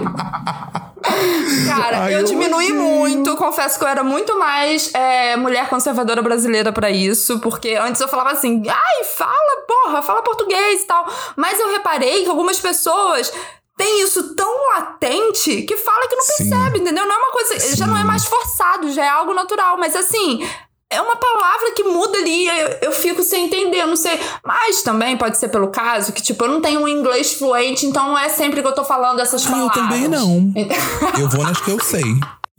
Cara, Ai, eu eu diminui muito. Confesso que eu era muito mais é, mulher conservadora brasileira pra isso. Porque antes eu falava assim, ai, fala, porra, fala português e tal. Mas eu reparei que algumas pessoas têm isso tão latente que fala que não Sim. percebe, entendeu? Não é uma coisa. Já não é mais forçado, já é algo natural. Mas assim. É uma palavra que muda ali, eu, eu fico sem entender, eu não sei. Mas também pode ser pelo caso que, tipo, eu não tenho um inglês fluente, então não é sempre que eu tô falando essas Ah, eu também não. <laughs> Eu vou nas que eu sei.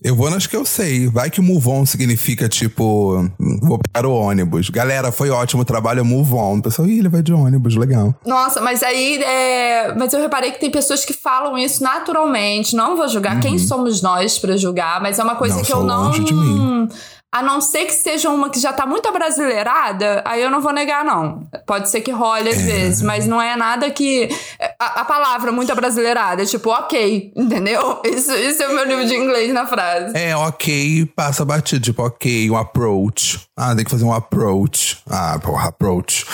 Eu vou nas que eu sei. Vai que move on significa, tipo, vou pegar o ônibus. Galera, foi ótimo o trabalho, move on. O pessoal, ih, ele vai de ônibus, legal. Nossa, mas aí é. Mas eu reparei que tem pessoas que falam isso naturalmente. Não vou julgar. Quem somos nós pra julgar? Mas é uma coisa Uhum. Não, que eu não. longe de mim. A não ser que seja uma que já tá muito abrasileirada, aí eu não vou negar, não. Pode ser que role às É. vezes, mas não é nada que. A, a palavra muito abrasileirada, é tipo, ok, <laughs> entendeu? Isso, isso é o meu nível de inglês na frase. É, ok, passa batido. Tipo, ok, um approach. Ah, tem que fazer um approach. Ah, porra, approach.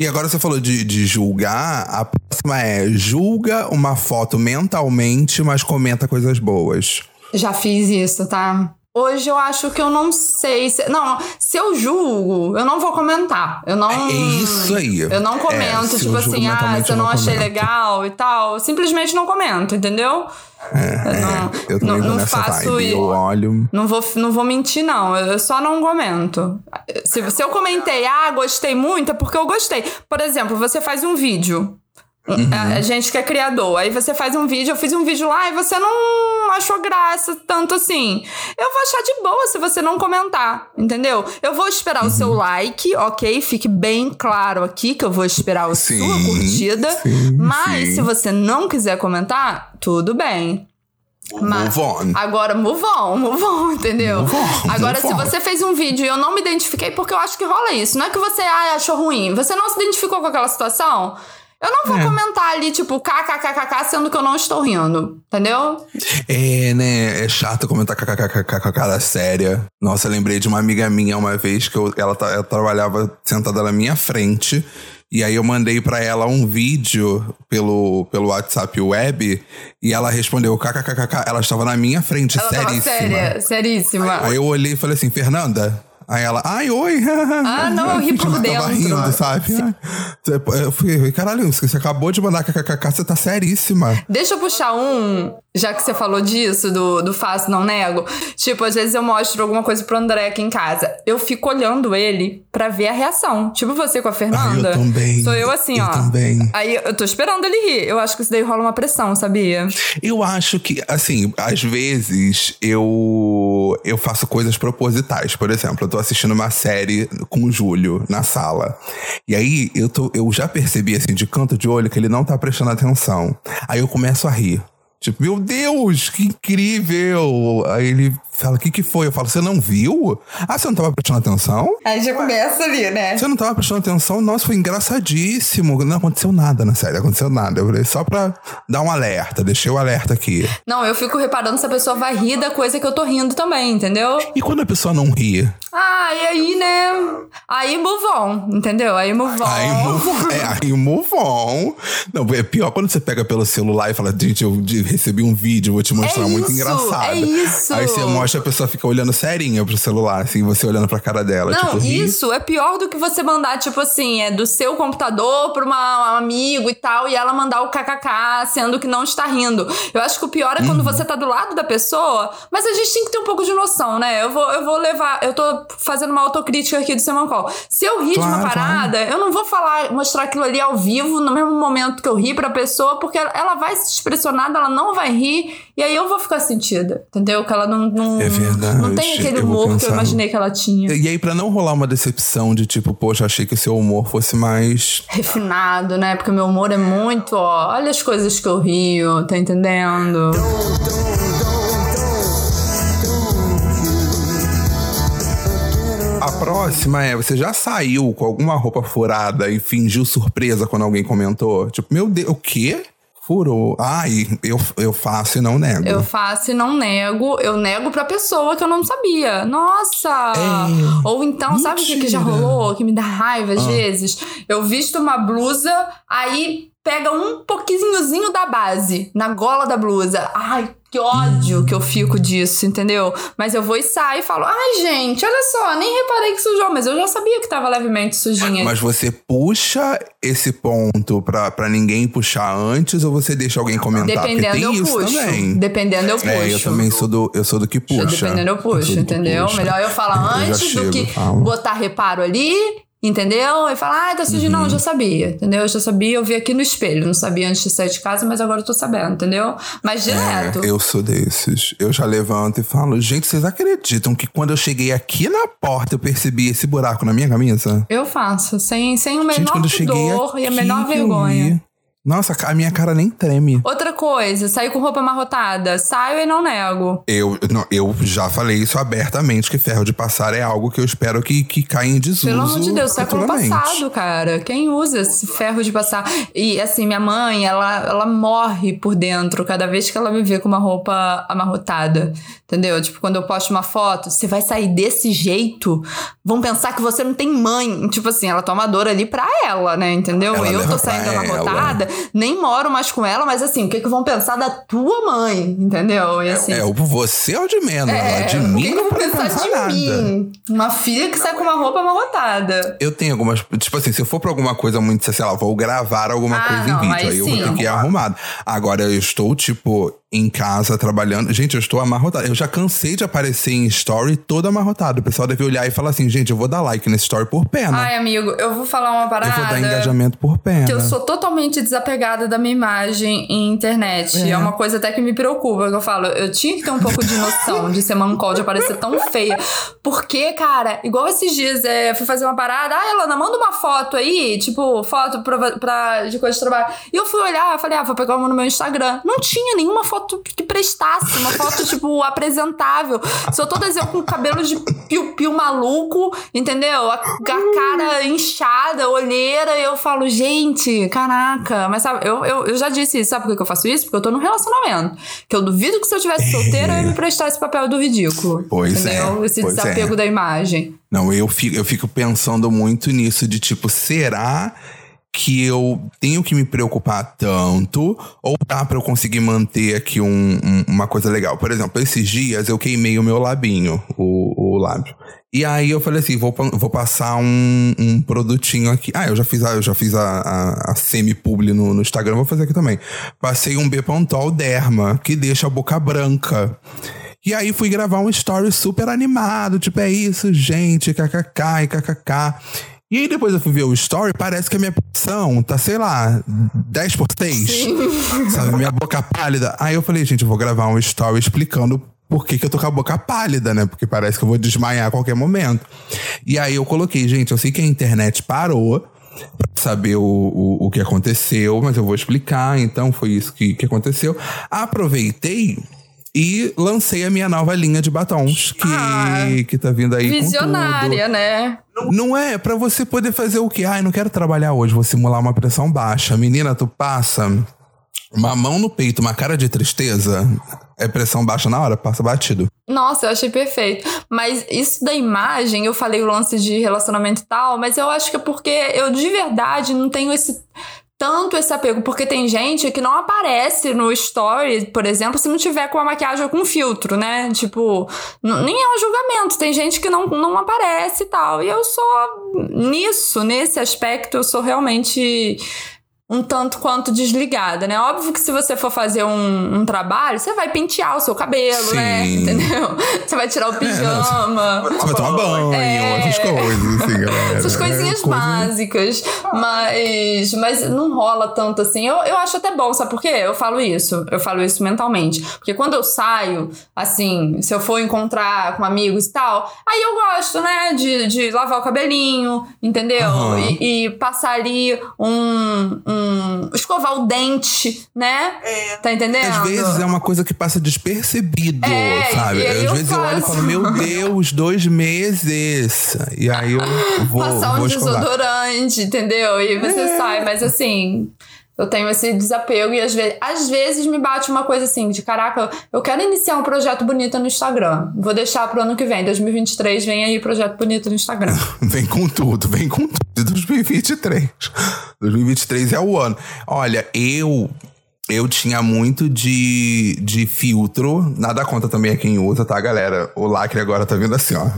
E agora você falou de, de julgar. A próxima é julga uma foto mentalmente, mas comenta coisas boas. Já fiz isso, tá? Hoje eu acho que eu não sei. Se, não, se eu julgo, eu não vou comentar. Eu não. É isso aí. Eu não É, comento, se tipo eu assim, ah, se eu eu não não achei comento. legal e tal. Simplesmente não comento, entendeu? eu não, Eu também não, vou não nessa faço vibe. isso. Eu olho. Não vou, não vou mentir, não. Eu só não comento. Se, se eu comentei, ah, gostei muito, é porque eu gostei. Por exemplo, você faz um vídeo. Uhum. A, a gente que é criador. Aí você faz um vídeo, eu fiz um vídeo lá e você não achou graça tanto assim. Eu vou achar de boa se você não comentar, entendeu? Eu vou esperar o seu Uhum. like, ok? Fique bem claro aqui que eu vou esperar a Sim, sua curtida. sim, mas sim. se você não quiser comentar, tudo bem. Mas- Move on. Agora, move on, move on, entendeu? Move on, Agora, move se on. você fez um vídeo e eu não me identifiquei, porque eu acho que rola isso. Não é que você ah, achou ruim. Você não se identificou com aquela situação. Eu não vou É. comentar ali, tipo, kkkk, sendo que eu não estou rindo. Entendeu? É, né? É chato comentar kkkk com a cara séria. Nossa, eu lembrei de uma amiga minha uma vez que eu- ela, ela trabalhava sentada na minha frente. E aí eu mandei pra ela um vídeo pelo, pelo WhatsApp web. E ela respondeu kkkk. Ela estava na minha frente, Ela seríssima. séria, seríssima. Aí eu olhei e falei assim, Fernanda? Aí ela, ai, oi. <laughs> Ah, não, eu ri por dentro. Tava rindo, sabe? Eu fui, caralho, você acabou de mandar kkk, você tá seríssima. Deixa eu puxar um, já que você falou disso, do, do faço, não nego. Tipo, às vezes eu mostro alguma coisa pro André aqui em casa. Eu fico olhando ele pra ver a reação. Tipo você com a Fernanda. Ah, eu também. Sou eu assim, Eu ó. também. Aí eu tô esperando ele rir. Eu acho que isso daí rola uma pressão, sabia? Eu acho que, assim, às vezes eu eu faço coisas propositais. Por exemplo, eu tô assistindo uma série com o Júlio na sala. E aí eu, tô, eu já percebi, assim, de canto de olho, que ele não tá prestando atenção. Aí eu começo a rir. Tipo, meu Deus, que incrível! Aí ele fala, o que que foi? Eu falo, você não viu? Ah, você não tava prestando atenção? Aí já começa ali, né? Você não tava prestando atenção? Nossa, foi engraçadíssimo. Não aconteceu nada na série, não aconteceu nada. Eu falei, só pra dar um alerta, deixei o alerta aqui. Não, eu fico reparando se a pessoa vai rir da coisa que eu tô rindo também, entendeu? E quando a pessoa não ri? Ah, e aí, né? Aí move on, entendeu? Aí move on. Aí move, é, aí move on. Não, é pior quando você pega pelo celular e fala, gente, eu recebi um vídeo, vou te mostrar É muito isso, engraçado. é isso. Aí você mostra, a pessoa fica olhando serinha pro celular, assim, você olhando pra cara dela. Não, tipo, isso é pior do que você mandar, tipo assim, é do seu computador pra uma, um amigo e tal, e ela mandar o kkk, sendo que não está rindo. Eu acho que o pior é Uhum. quando você tá do lado da pessoa, mas a gente tem que ter um pouco de noção, né? Eu vou, eu vou levar, eu tô fazendo uma autocrítica aqui do Simon Call. Se eu ri de uma Claro, parada, eu não vou falar, mostrar aquilo ali ao vivo, no mesmo momento que eu ri pra pessoa, porque ela- ela vai se expressionar, ela não vai rir, e aí eu vou ficar sentida, entendeu? Que ela não, não, É verdade, não tem aquele eu humor que eu imaginei que ela tinha. E aí, pra não rolar uma decepção de tipo, poxa, achei que o seu humor fosse mais. refinado, né? Porque meu humor é muito, ó, olha as coisas que eu rio, tá entendendo? A próxima é, você já saiu com alguma roupa furada e fingiu surpresa quando alguém comentou? Tipo, meu Deus, o quê? Furou. Ai, eu, eu faço e não nego. Eu faço e não nego, eu nego pra pessoa que eu não sabia. Nossa! É. Ou então, sabe o que, que já Mentira. rolou? Que me dá raiva Ah. às vezes? Eu visto uma blusa, aí pega um pouquinhozinho da base na gola da blusa. Ai, que ódio que eu fico disso, entendeu? Mas eu vou e saio e falo: ai, gente, olha só, nem reparei que sujou, mas eu já sabia que tava levemente sujinha. Mas você puxa esse ponto pra, pra ninguém puxar antes ou você deixa alguém comentar? Dependendo, eu puxo. também. Dependendo, eu puxo. É, eu também sou do, eu sou do que puxa. Dependendo, eu puxo, que entendeu? puxa. Melhor eu falar Eu antes do que botar reparo ali, entendeu? E falar, ah, tá. Não, eu Uhum. já sabia, entendeu? Eu já sabia, eu vi aqui no espelho. Não sabia antes de sair de casa, mas agora eu tô sabendo, entendeu? Mas direto. É, eu sou desses. Eu já levanto e falo, gente, vocês acreditam que quando eu cheguei aqui na porta eu percebi esse buraco na minha camisa? Eu faço, sem, sem o menor gente, pudor aqui e a menor vergonha. Nossa, a minha cara nem treme. Outra coisa, sair com roupa amarrotada. Saio e não nego. Eu, não, eu já falei isso abertamente, que ferro de passar é algo que eu espero que, que caia em desuso Pelo amor de Deus, século futuramente. passado, cara. Quem usa esse ferro de passar? E assim, minha mãe, ela, ela morre por dentro cada vez que ela me vê com uma roupa amarrotada. Entendeu? Tipo, quando eu posto uma foto, você vai sair desse jeito? Vão pensar que você não tem mãe. Tipo assim, ela toma dor ali pra ela, né? Entendeu? Ela eu tô saindo pra amarrotada, nem moro mais com ela, mas assim, o que, que vão pensar da tua mãe? Entendeu? E assim. É, o você é o de menos, É, de o mim não vão pensar pensar de nada. mim? Uma filha que sai com uma roupa amarrotada. Eu tenho algumas. Tipo assim, se eu for pra alguma coisa muito, sei lá, vou gravar alguma Ah, coisa não, em vídeo. aí Aí, eu vou ter que ir arrumado. Agora, eu estou, tipo, em casa trabalhando. Gente, eu estou amarrotado. Eu já cansei de aparecer em story todo amarrotado. O pessoal deve olhar e falar assim, gente, eu vou dar like nesse story por pena. Ai, amigo, eu vou falar uma eu parada. vou dar engajamento por pena. Que eu sou totalmente desapegada da minha imagem em internet. É, É. uma coisa até que me preocupa. Que eu falo, eu tinha que ter um pouco de noção <laughs> de ser mancol, de aparecer tão feia. Porque, cara, igual esses dias, é, fui fazer uma parada. Ah, Elana, manda uma foto aí, tipo, foto pra, pra- de coisa de trabalho. E eu fui olhar, falei, ah, vou pegar uma no meu Instagram. Não tinha nenhuma foto que prestasse. Uma foto, <laughs> tipo, apresentável. Sou todas eu com cabelo de piu-piu maluco, entendeu? A, a cara inchada, olheira. E eu falo, gente, caraca. Mas sabe, eu, eu, eu já disse isso. Sabe por que que eu faço isso? Porque eu tô num relacionamento. Que eu duvido que se eu tivesse solteira, eu ia me <laughs> prestar esse papel do ridículo. Pois é, entendeu? Esse pois desapego é. da imagem. Não, eu fico, eu fico pensando muito nisso, de tipo, será que eu tenho que me preocupar tanto ou dá pra eu conseguir manter aqui um- um- uma coisa legal? Por exemplo, esses dias eu queimei o meu labinho, o, o lábio. E aí eu falei assim, vou, vou passar um, um produtinho aqui. Ah, eu já fiz a, eu já fiz a, a, a semi-publi no, no Instagram, vou fazer aqui também. Passei um Bepantol Derma, que deixa a boca branca. E aí fui gravar um story super animado, tipo, é isso, gente, kkk e kkk. E aí depois eu fui ver o story, parece que a minha pressão tá, sei lá, 10 por 6. Sabe, minha boca pálida. Aí eu falei, gente, eu vou gravar um story explicando por que, que eu tô com a boca pálida, né? Porque parece que eu vou desmaiar a qualquer momento. E aí eu coloquei, gente, eu sei que a internet parou pra saber o, o, o que aconteceu, mas eu vou explicar. Então foi isso que, que aconteceu. Aproveitei e lancei a minha nova linha de batons que, Ah, que tá vindo aí com tudo. Visionária, né? Não é pra você poder fazer o quê? Ai, não quero trabalhar hoje, vou simular uma pressão baixa. Menina, tu passa uma mão no peito, uma cara de tristeza, é pressão baixa na hora, passa batido. Nossa, eu achei perfeito. Mas isso da imagem, eu falei o lance de relacionamento e tal, mas eu acho que é porque eu de verdade não tenho esse tanto esse apego, porque tem gente que não aparece no story, por exemplo, se não tiver com a maquiagem ou com filtro, né? Tipo, nem é um julgamento, tem gente que não, não aparece e tal. E eu sou nisso, nesse aspecto, eu sou realmente um tanto quanto desligada, né? Óbvio que se você for fazer um, um trabalho, você vai pentear o seu cabelo, né? Sim. Entendeu? <laughs> Você vai tirar o pijama. Você vai tomar banho, É. essas coisas, assim, galera. Essas coisinhas É, coisa- básicas. Mas, mas não rola tanto assim. Eu, eu acho até bom, sabe por quê? Eu falo isso. Eu falo isso mentalmente. Porque quando eu saio, assim, se eu for encontrar com amigos e tal, aí eu gosto, né? De, de lavar o cabelinho, entendeu? Aham. E, e passar ali um, um. Escovar o dente, né? Tá entendendo? Às vezes é uma coisa que passa despercebido, É, sabe? Às eu vezes eu olho e faço. falo, meu Deus, dois meses. E aí eu <laughs> vou, passar um vou escovar. desodorante, entendeu? E você É. sai, mas assim. Eu tenho esse desapego e às vezes, às vezes me bate uma coisa assim, de caraca, eu quero iniciar um projeto bonito no Instagram. Vou deixar pro ano que vem, 2023, vem aí projeto bonito no Instagram. <laughs> Vem com tudo, vem com tudo. de 2023. 2023 é o ano. Olha, eu. Eu tinha muito de, de filtro. Nada conta também a quem usa, tá, galera? O lacre agora tá vindo assim, ó.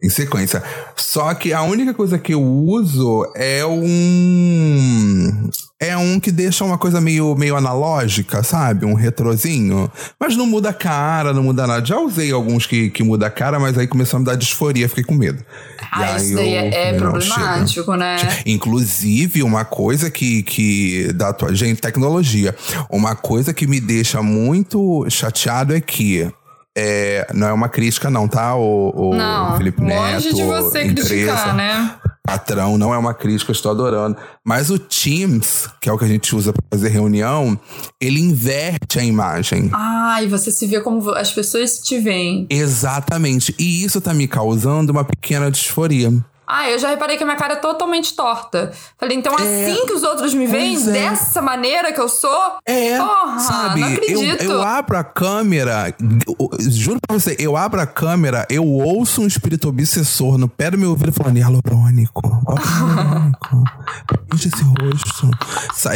Em sequência. Só que a única coisa que eu uso é um. É um que deixa uma coisa meio, meio analógica, sabe? Um retrozinho. Mas não muda a cara, não muda nada. Já usei alguns que, que muda a cara, mas aí começou a me dar disforia, fiquei com medo. E Ah, isso daí eu é, é problemático, né? Inclusive, uma coisa que, que da tua gente, tecnologia, uma coisa que me deixa muito chateado é que é, não é uma crítica, não, tá? O, o Não, Felipe Neto, longe de você empresa, criticar, né? Patrão, não é uma crítica, estou adorando. Mas o Teams, que é o que a gente usa para fazer reunião, ele inverte a imagem. Ai, você se vê como as pessoas te veem. Exatamente. E isso tá me causando uma pequena disforia. Ah, eu já reparei que a minha cara é totalmente torta. Falei, então assim que os outros me veem, é. dessa maneira que eu sou? É, Porra, sabe? não eu, acredito. eu abro a câmera, eu- juro pra você, eu abro a câmera, eu ouço um espírito obsessor no pé do meu ouvido falando, hialurônico, hialurônico, preenche esse rosto.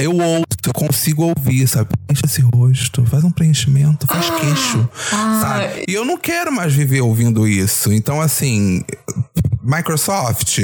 Eu ouço, eu consigo ouvir, sabe? Preenche esse rosto, faz um preenchimento, faz queixo, sabe? E eu não quero mais viver ouvindo isso. Então, assim, Microsoft.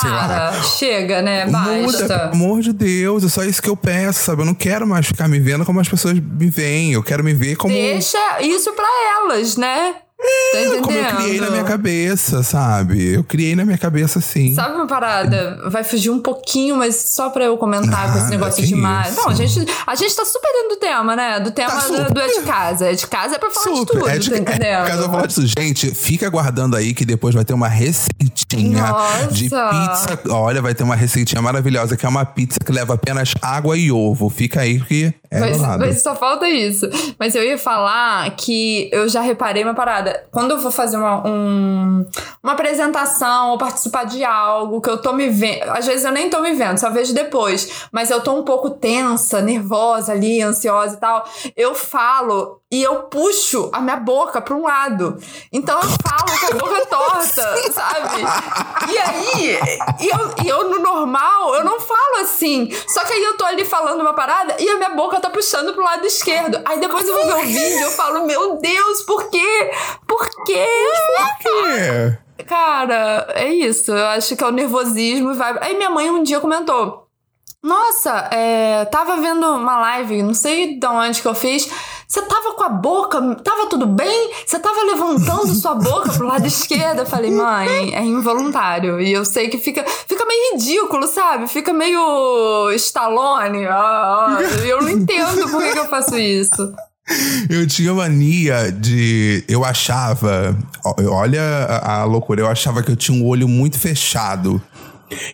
Para, chega, né? Basta. Muda, pelo amor de Deus, é só isso que eu peço, sabe? Eu não quero mais ficar me vendo como as pessoas me veem. Eu quero me ver como, Deixa isso pra elas, né? Tá como eu criei na minha cabeça, sabe? Eu criei na minha cabeça assim. Sabe uma parada? Vai fugir um pouquinho, mas só pra eu comentar com esse negócio de. Não, a gente, a gente tá super dentro do tema, né? Do tema Tá do, super. do É de Casa. É de Casa é pra falar de tudo, é de tá entendendo? Caso eu falar disso, gente, fica aguardando aí que depois vai ter uma receitinha Nossa. de pizza. Olha, vai ter uma receitinha maravilhosa que é uma pizza que leva apenas água e ovo. Fica aí que é Mas, mas só falta isso. Mas eu ia falar que eu já reparei uma parada. Quando eu vou fazer uma, um- uma apresentação ou participar de algo que eu tô me vendo. Às vezes eu nem tô me vendo, só vejo depois. Mas eu tô um pouco tensa, nervosa ali, ansiosa e tal. Eu falo e eu puxo a minha boca pra um lado. Então eu falo com a boca <laughs> torta, sabe? E aí, e eu, e eu no normal, eu não falo assim. Só que aí eu tô ali falando uma parada e a minha boca tá puxando pro lado esquerdo. Aí depois eu vou ver o vídeo e eu falo, meu Deus, por quê? Por quê? É. Cara, é isso. Eu acho que é o nervosismo. e Vai... Aí minha mãe um dia comentou. Nossa, é, tava vendo uma live, não sei de onde que eu fiz. Você tava com a boca, tava tudo bem? Você tava levantando sua <laughs> boca pro lado esquerdo? Eu falei, mãe, é involuntário. E eu sei que fica, fica meio ridículo, sabe? Fica meio Stallone. Ah, ah. Eu não entendo por que, que eu faço isso. Eu tinha mania de. Eu achava. Olha a loucura. Eu achava que eu tinha um olho muito fechado.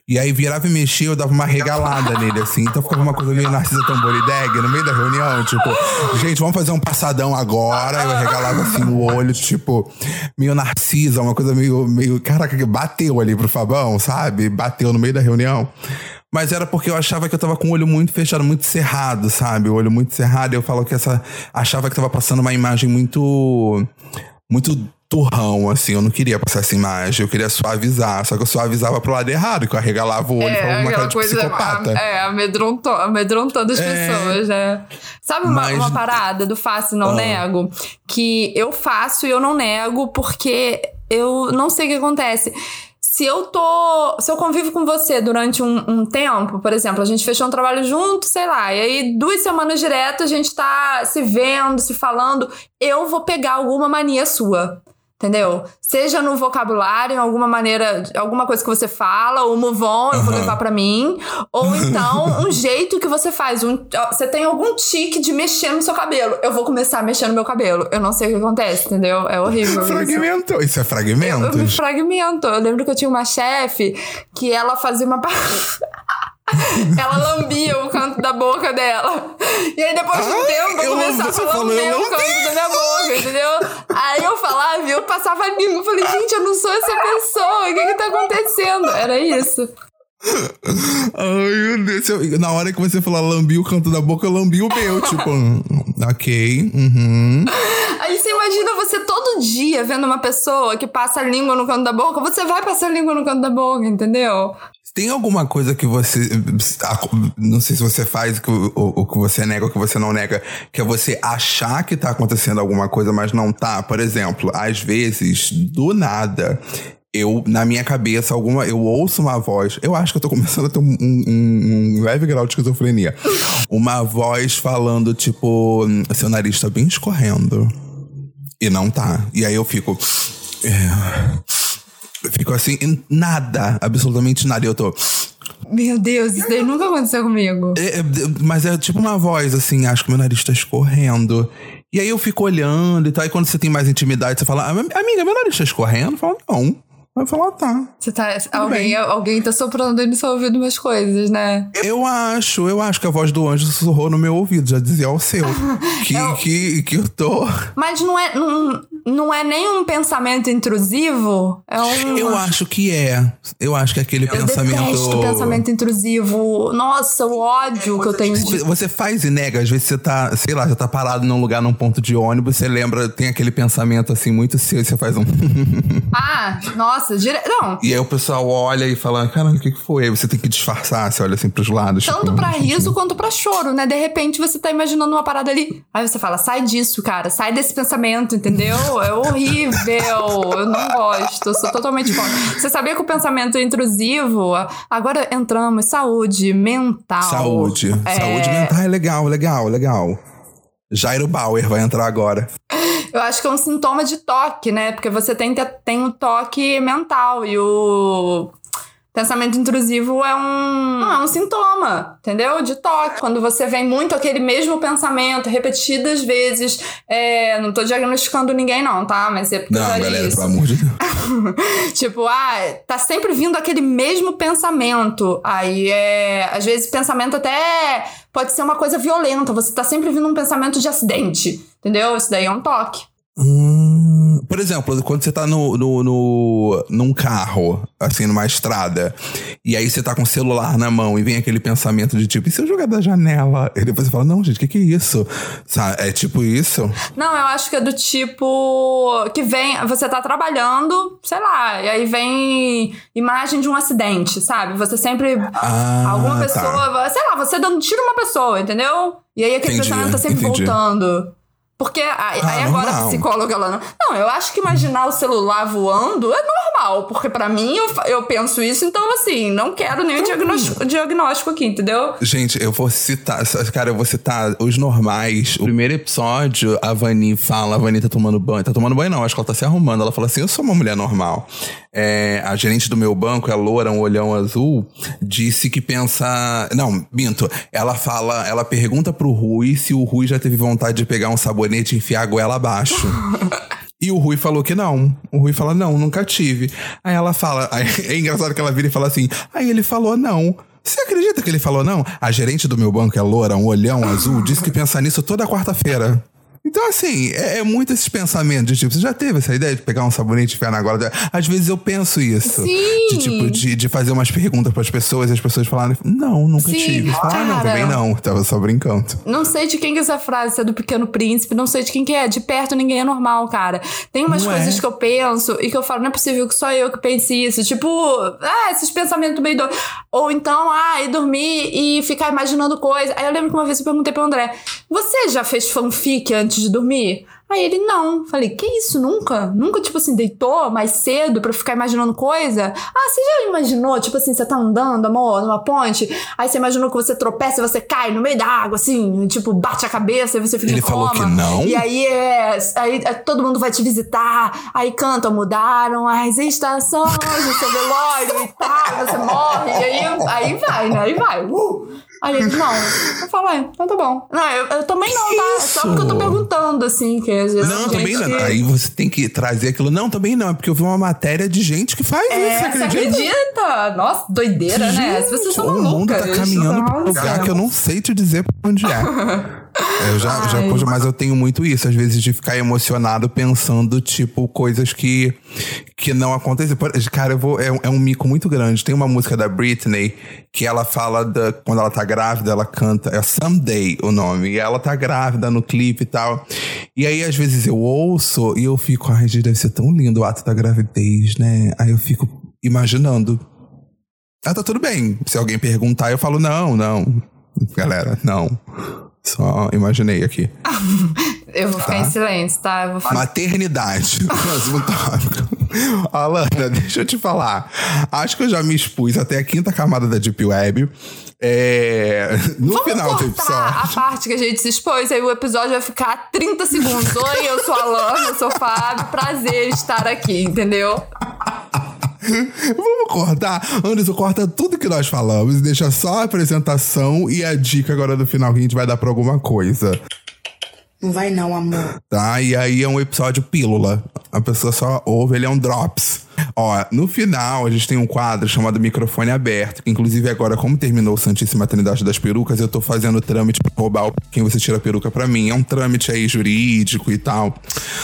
E aí virava e mexia, eu dava uma regalada nele, assim. Então ficava uma coisa meio Narcisa Tamborideg no meio da reunião. Tipo, gente, vamos fazer um passadão agora. Eu regalava assim o olho, tipo, meio Narcisa, uma coisa meio. meio caraca, que bateu ali pro Fabão, sabe? Bateu no meio da reunião. Mas era porque eu achava que eu tava com o olho muito fechado, muito cerrado, sabe? O olho muito cerrado. Eu falo que essa. Achava que tava passando uma imagem muito. Muito turrão, assim. Eu não queria passar essa imagem. Eu queria suavizar. Só que eu suavizava pro lado errado, que eu arregalava o olho pra uma cara de psicopata. É, amedronto, amedrontando as É. pessoas, né? Sabe uma, Mas- uma parada do faço e não Ah. nego? Que eu faço e eu não nego porque eu não sei o que acontece. Se eu tô. Se eu convivo com você durante um, um tempo, por exemplo, a gente fechou um trabalho junto, sei lá, e aí duas semanas direto a gente tá se vendo, se falando, eu vou pegar alguma mania sua. Entendeu? Seja no vocabulário, em alguma maneira, alguma coisa que você fala, ou move on, eu vou levar pra mim. Ou <laughs> então, um jeito que você faz. Um, você tem algum tique de mexer no seu cabelo. Eu vou começar a mexer no meu cabelo. Eu não sei o que acontece, entendeu? É horrível. isso. Fragmentou. Isso é Eu me fragmentos? fragmento. Eu lembro que eu tinha uma chefe que ela fazia uma. <laughs> <laughs> ela lambia o canto da boca dela. E aí depois de um Ai, tempo eu começava a lamber o canto da minha boca, entendeu? Aí eu falava, e eu passava a língua. Eu falei, gente, eu não sou essa pessoa. O que que tá acontecendo? Era isso. Ai, meu Deus. Eu- na hora que você falou lambi o canto da boca, eu lambi o meu. <laughs> tipo, ok. Uhum. Aí você imagina você todo dia vendo uma pessoa que passa a língua no canto da boca, você vai passar a língua no canto da boca, entendeu? Tem alguma coisa que você. Não sei se você faz o que- você nega ou que você não nega, que é você achar que tá acontecendo alguma coisa, mas não tá. Por exemplo, às vezes, do nada. Eu, na minha cabeça, alguma, eu ouço uma voz. Eu acho que eu tô começando a ter um, um- um leve grau de esquizofrenia. Uma voz falando, tipo, seu nariz tá bem escorrendo. E não tá. E aí eu fico. É, eu fico assim, nada, absolutamente nada. E eu tô. Meu Deus, isso daí nunca aconteceu comigo. É, é, mas é tipo uma voz, assim, acho que meu nariz tá escorrendo. E aí eu fico olhando e tal. E quando você tem mais intimidade, você fala, "Ah, amiga, meu nariz tá escorrendo? Eu falo, não. Vai falar, tá. Você tá, alguém, bem. alguém tá soprando aí no seu ouvido umas coisas, né? Eu acho, eu acho que a voz do anjo sussurrou no meu ouvido, já dizia ao seu. <laughs> Que, É o- que, que eu tô. Mas não é, não, não é nem um pensamento intrusivo. É um. Eu acho que é. Eu acho que é aquele Eu pensamento. detesto pensamento intrusivo. Nossa, o ódio que eu tenho de. Você faz e nega, às vezes você tá, sei lá, você tá parado num lugar, num ponto de ônibus, você lembra, tem aquele pensamento assim, muito seu, e você faz um. <laughs> Ah, nossa, dire... não. e aí o pessoal olha e fala, caramba, o que, que foi? Aí você tem que disfarçar, você olha assim pros lados. Tanto tipo, pra riso quanto pra choro, né? De repente você tá imaginando uma parada ali. Aí você fala, sai disso, cara. Sai desse pensamento, entendeu? É horrível. Eu não gosto. Eu sou totalmente contra. Você sabia que o pensamento é intrusivo? Agora entramos. Saúde mental. Saúde. É, Saúde mental é legal, legal, legal. Jairo Bauer vai entrar agora. Eu acho que é um sintoma de toque, né? Porque você tem, tem um toque mental e o pensamento intrusivo é um, é um sintoma, entendeu? De toque. Quando você vem muito aquele mesmo pensamento repetidas vezes. É, não tô diagnosticando ninguém, não, tá? Mas é porque Não, galera, isso. pelo amor de Deus. <laughs> Tipo, ah, tá sempre vindo aquele mesmo pensamento. Aí é. Às vezes pensamento até pode ser uma coisa violenta. Você tá sempre vindo um pensamento de acidente. Entendeu? Isso daí é um toque. Hum, Por exemplo, quando você tá no, no, no- num carro, assim, numa estrada, e aí você tá com o celular na mão e vem aquele pensamento de tipo, e se eu jogar da janela? E depois você fala, não, gente, o que, que é isso? Sabe? É tipo isso. Não, eu acho que é do tipo que vem, você tá trabalhando, sei lá, e aí vem imagem de um acidente, sabe? Você sempre Ah, alguma tá. pessoa, sei lá, você dando tiro uma pessoa, entendeu? E aí aquele Entendi, pensamento tá sempre entendi. voltando. Porque aí, Ah, aí agora a psicóloga ela não. Não, eu acho que imaginar o celular voando é normal, porque pra mim eu, eu penso isso, então assim, não quero nenhum diagnóstico, diagnóstico aqui, entendeu? Gente, eu vou citar, cara, eu vou citar os normais. O primeiro episódio, a Vani fala, a Vani tá tomando banho. Tá tomando banho, não, acho que ela tá se arrumando. Ela fala assim: eu sou uma mulher normal. É, a gerente do meu banco, é loura, um olhão azul, disse que pensa. Não, minto. Ela fala, ela pergunta pro Rui se o Rui já teve vontade de pegar um sabonete e enfiar a goela abaixo. E o Rui falou que não. O Rui fala, não, nunca tive. Aí ela fala, aí é engraçado que ela vira e fala assim, aí ele falou não. Você acredita que ele falou não? A gerente do meu banco é loura, um olhão azul, disse que pensa nisso toda quarta-feira. Então, assim, é, é muito esses pensamentos de tipo, você já teve essa ideia de pegar um sabonete e enfiar na goela? Às vezes eu penso isso. Sim. De tipo, de, de fazer umas perguntas pras pessoas e as pessoas falarem, não, nunca Sim, tive. Ah, não, também não. Tava só brincando. Não sei de quem que é essa frase, se é do Pequeno Príncipe, não sei de quem que é. De perto ninguém é normal, cara. Tem umas Não é? coisas que eu penso e que eu falo, não é possível que só eu que pense isso. Tipo, ah, esses pensamentos meio doidos. Ou então, ah, ir dormir e ficar imaginando coisas. Aí eu lembro que uma vez eu perguntei pro André, você já fez fanfic antes de dormir? Aí ele, não. Falei, que isso? Nunca? Nunca, tipo assim, deitou mais cedo pra ficar imaginando coisa? Ah, você já imaginou? Tipo assim, você tá andando, amor, numa ponte, aí você imaginou que você tropeça e você cai no meio da água, assim, tipo, bate a cabeça e você fica Ele em falou coma. que não? E aí, é, aí é, todo mundo vai te visitar, aí cantam, mudaram as estações do seu velório e tal, você morre, e aí, aí vai, né? Aí vai. Uh! Aí ele, não. Eu falo, é, então tá bom. Não, eu, eu também não, tá? É só isso? porque eu tô perguntando, assim, que às vezes. Não, também gente não. que- Aí você tem que trazer aquilo. Não, também não. É porque eu vi uma matéria de gente que faz É, isso, você acredita? acredita? Nossa, doideira, né? As pessoas são o mundo tá malucas. caminhando pra um lugar que eu não sei te dizer pra onde é. <laughs> Eu já, já, mas eu tenho muito isso, às vezes, de ficar emocionado pensando, tipo, coisas que, que não acontecem. Cara, eu vou. É, um- é um mico muito grande. Tem uma música da Britney que ela fala da. Quando ela tá grávida, ela canta. É Someday o nome. E ela tá grávida no clipe e tal. E aí, às vezes, eu ouço e eu fico, ai, gente, deve ser tão lindo o ato da gravidez, né? Aí eu fico imaginando. Ah, tá tudo bem. Se alguém perguntar, eu falo, não, não. Galera, não. Só imaginei aqui. <laughs> Eu vou ficar Tá. em silêncio, tá? Eu vou ficar. Maternidade. <laughs> Próximo tópico. Alana, deixa eu te falar. Acho que eu já me expus até a quinta camada da Deep Web. É, no Vamos final do cortar a episódio. parte que a gente se expôs, aí o episódio vai ficar 30 segundos. Oi, eu sou a Lana, eu sou o Fábio, prazer estar aqui, entendeu? <laughs> Vamos cortar? Anderson, corta tudo que nós falamos e deixa só a apresentação e a dica agora do final que a gente vai dar pra alguma coisa. Não vai não, amor. tá? E aí é um episódio pílula. A pessoa só ouve, ele é um drops. Ó, no final a gente tem um quadro chamado Microfone Aberto, que inclusive agora, como terminou o Santíssima Trindade das Perucas, eu tô fazendo trâmite pra roubar o- quem você tira a peruca pra mim. É um trâmite aí jurídico e tal.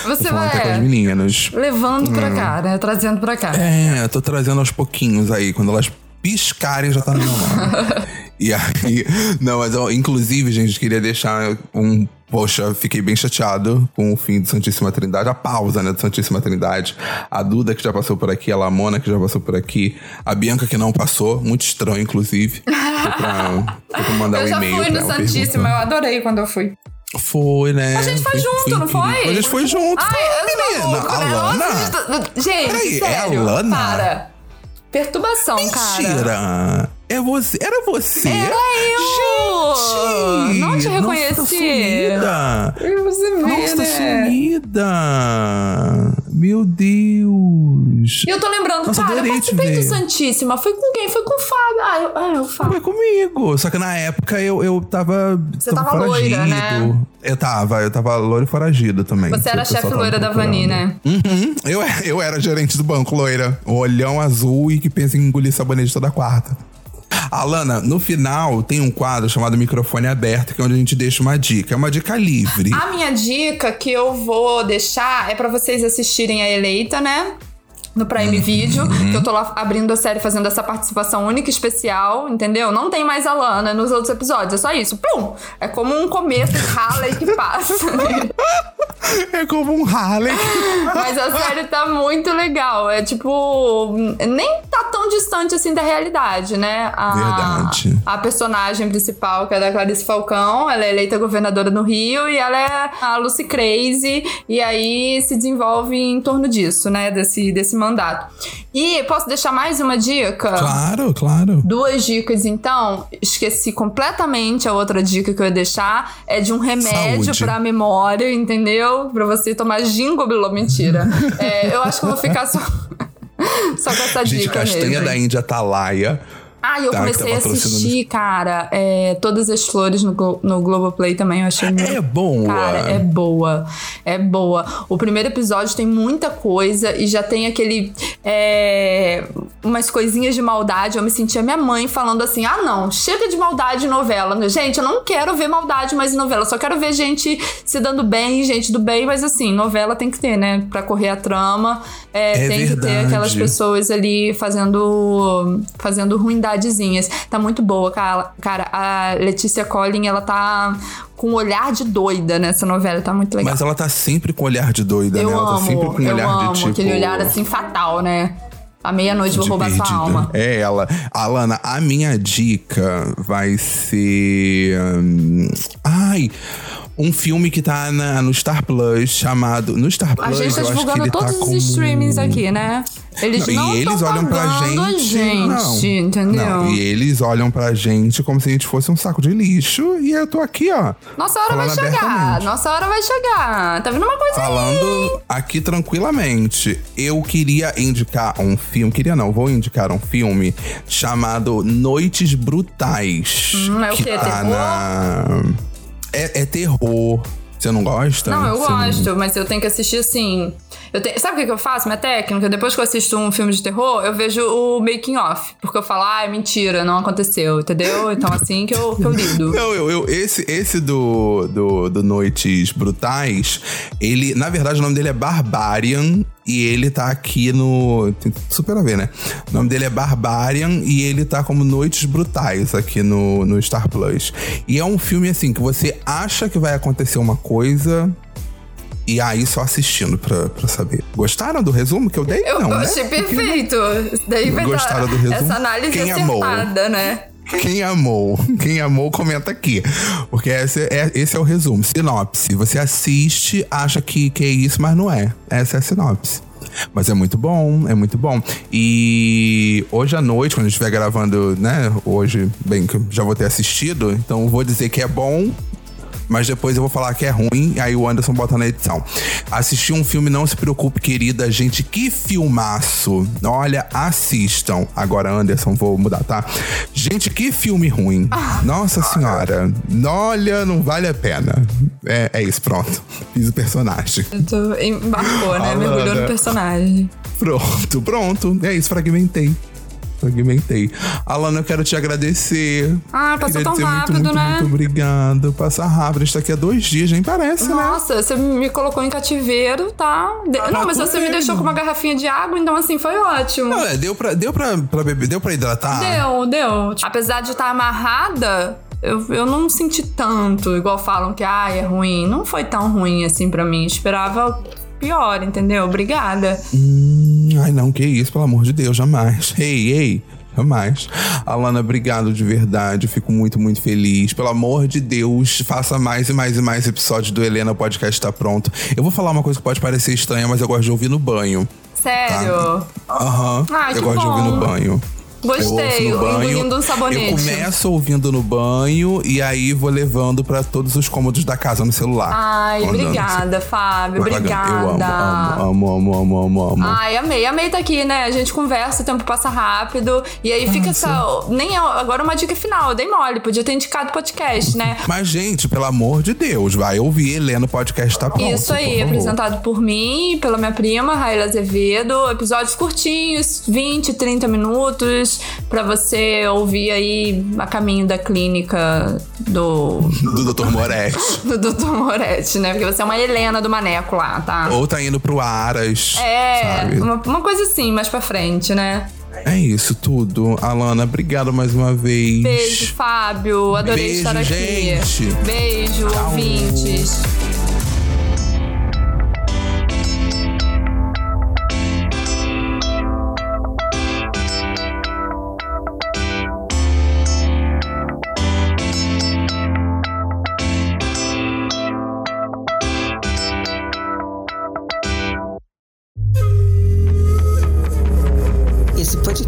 Você falando até com as vai meninas. levando pra cá, né? Trazendo pra cá. É, eu tô trazendo aos pouquinhos aí. Quando elas piscarem, já tá no meu nome. <laughs> e aí. Não, mas eu, inclusive, gente, queria deixar um. Poxa, eu fiquei bem chateado com o fim do Santíssima Trindade, a pausa, né, do Santíssima Trindade. A Duda, que já passou por aqui, a Lamona, que já passou por aqui, a Bianca, que não passou, muito estranho, inclusive. Foi pra, foi pra mandar <laughs> Eu um já e-mail. fui pra no Santíssima, eu adorei quando eu fui. Foi, né? A gente foi junto, não foi? A gente foi junto. Ai, eu sou menina. maluca, A né? Lana? Nossa, Gente, Peraí, é a sério, Lana? para. Perturbação, cara. Mentira! É você? Era você? Era eu! Gente! Não te Nossa, tá reconheci. sumida! Você vê, Nossa, tá né? sumida! Meu Deus! Eu tô lembrando, Nossa, cara, eu adorei te participei do. Santíssima. Foi com quem? Foi com o Fábio. Ah, eu, ah, o Fábio. Foi comigo. Só que na época eu, eu tava. Você tava loira, né? Eu tava, eu tava loiro e foragido também. Você era chefe tava loira da. Vani, né? Uhum. Eu, eu era gerente do banco, loira. Olhão azul e que pensa em engolir sabonete toda quarta. Alana, no final tem um quadro chamado Microfone Aberto, que é onde a gente deixa uma dica. É uma dica livre. A minha dica que eu vou deixar é pra vocês assistirem a Eleita, né? No Prime Video, que eu tô lá abrindo a série fazendo essa participação única e especial, entendeu? Não tem mais a Lana nos outros episódios, é só isso. Plum! É como um começo Harley que passa. <laughs> É como um Harley. <laughs> Mas a série tá muito legal. É tipo. Nem tá tão distante assim da realidade, né? A, Verdade. A personagem principal, que é da Clarice Falcão, ela é eleita governadora no Rio e ela é a Lucy Crazy. E aí se desenvolve em torno disso, né? Desse, desse mandato. E posso deixar mais uma dica? Claro, claro. Duas dicas, então. Esqueci completamente a outra dica que eu ia deixar. É de um remédio Saúde. pra memória, entendeu? Pra você tomar gingobilô. Mentira. <laughs> É, eu acho que eu vou ficar só, <laughs> só com essa Gente, dica castanha mesmo. da Índia Atalaia. Ah, eu Tá, tá comecei a assistir, cara, é, Todas as Flores no, Glo- no Globoplay também, eu achei muito... É boa. Cara, é boa. É boa. O primeiro episódio tem muita coisa e já tem aquele. é, umas coisinhas de maldade. Eu me sentia minha mãe falando assim: ah, não, chega de maldade em novela. Gente, eu não quero ver maldade mais em novela. Só quero ver gente se dando bem, gente do bem, mas assim, novela tem que ter, né? Pra correr a trama. É, É tem que ter verdade. aquelas pessoas ali fazendo fazendo ruindadezinhas. Tá muito boa, cara. Cara, a Letícia Collin, ela tá com um olhar de doida nessa novela, tá muito legal. Mas ela tá sempre com olhar de doida, eu né? Ela amo, tá sempre com eu olhar amo de tipo. aquele olhar assim fatal, né? À meia-noite vou roubar sua perdida. alma. É ela. Alana, a minha dica vai ser. hum, ai. Um filme que tá na- no Star Plus chamado. No Star Plus, A gente tá divulgando ele todos tá os como... streamings aqui, né? Eles Não, não e eles olham pra a gente. não, gente, entendeu? Não, e eles olham pra gente como se a gente fosse um saco de lixo. E eu tô aqui, ó. Nossa hora vai chegar, nossa hora vai chegar. Tá vendo uma coisa aí? Falando aqui tranquilamente, eu queria indicar um filme. Queria não, vou indicar um filme chamado Noites Brutais. Hum, é o que quê? Tá Terror? na. É, é terror. Você não gosta? Não, eu Você não- gosto, mas eu tenho que assistir assim. Tenho- Sabe o que eu faço? Minha técnica? Depois que eu assisto um filme de terror, eu vejo o making off. Porque eu falo, ah, é mentira, não aconteceu, entendeu? Então assim que eu, que eu lido. <laughs> Não, eu, eu- esse, esse do, do, do Noites Brutais, ele, na verdade, o nome dele é Barbarian e ele tá aqui no. Tem super a ver, né? O nome dele é Barbarian e ele tá como Noites Brutais aqui no, no Star Plus. E é um filme assim que você acha que vai acontecer uma coisa. E aí, só assistindo pra, pra saber. Gostaram do resumo que eu dei? Eu não, né? achei perfeito. Daí Gostaram do resumo? essa análise Quem amou? acertada, né? Quem amou? Quem amou, comenta aqui. Porque esse é, esse é o resumo. Sinopse. Você assiste, acha que, que é isso, mas não é. Essa é a sinopse. Mas é muito bom, é muito bom. E hoje à noite, quando a gente estiver gravando, né? Hoje, bem, que eu já vou ter assistido, então vou dizer que é bom. Mas depois eu vou falar que é ruim, aí o Anderson bota na edição. Assisti um filme, não se preocupe, querida. Gente, que filmaço. Olha, assistam. Agora, Anderson, vou mudar, tá? Gente, que filme ruim. Nossa senhora. Olha, não vale a pena. É, é isso, pronto. Fiz o personagem. Eu tô- Embarcou, né? Mergulhou no personagem. Pronto, pronto. É isso, fragmentei. Fragmentei. Alana, eu quero te agradecer. Ah, passou tão rápido, muito, muito, né? Muito obrigado. Passa rápido. Está aqui há dois dias, nem parece, né? Nossa, você me colocou em cativeiro, tá? De- Não, mas você me deixou com uma garrafinha de água, então assim, foi ótimo. Não, é, deu pra, deu pra, pra beber, deu pra hidratar? Deu, deu. Apesar de estar amarrada, eu, eu não senti tanto, igual falam que ah, é ruim. Não foi tão ruim assim pra mim. Esperava pior, entendeu? Obrigada. Hum, ai, não, que isso, pelo amor de Deus, jamais. <laughs> Ei, ei. Jamais. Alana, obrigado de verdade. Fico muito, muito feliz. Pelo amor de Deus, faça mais e mais e mais episódios do Helena Podcast tá pronto. Eu vou falar uma coisa que pode parecer estranha, mas eu gosto de ouvir no banho. Sério. Aham. Ai, eu que gosto de ouvir bom. no banho. Gostei, Eu engolindo um sabonete. Eu começo ouvindo no banho e aí vou levando pra todos os cômodos da casa no celular. Ai, Andando, obrigada, Fábio. Obrigada. Eu amo, amo, amo, amo, amo, amo. Ai, amei, amei tá aqui, né? A gente conversa, o tempo passa rápido. E aí fica essa. Nem é- agora uma dica final, eu dei mole, podia ter indicado podcast, né? Mas, gente, pelo amor de Deus, vai ouvir Helena podcast tá pronto. Isso aí, por apresentado por mim, pela minha prima, Raíla Azevedo. Episódios curtinhos, 20, 30 minutos. Livros pra você ouvir aí a caminho da clínica do, <laughs> Do Dr. Moretti. <laughs> do Dr. Moretti, né? Porque você é uma Helena do Maneco lá, tá? Ou tá indo pro Aras. É, uma, uma coisa assim, mais pra frente, né? É isso tudo. Alana, obrigado mais uma vez. Beijo, Fábio. Adorei Beijo, estar aqui. gente. Beijo, ouvintes.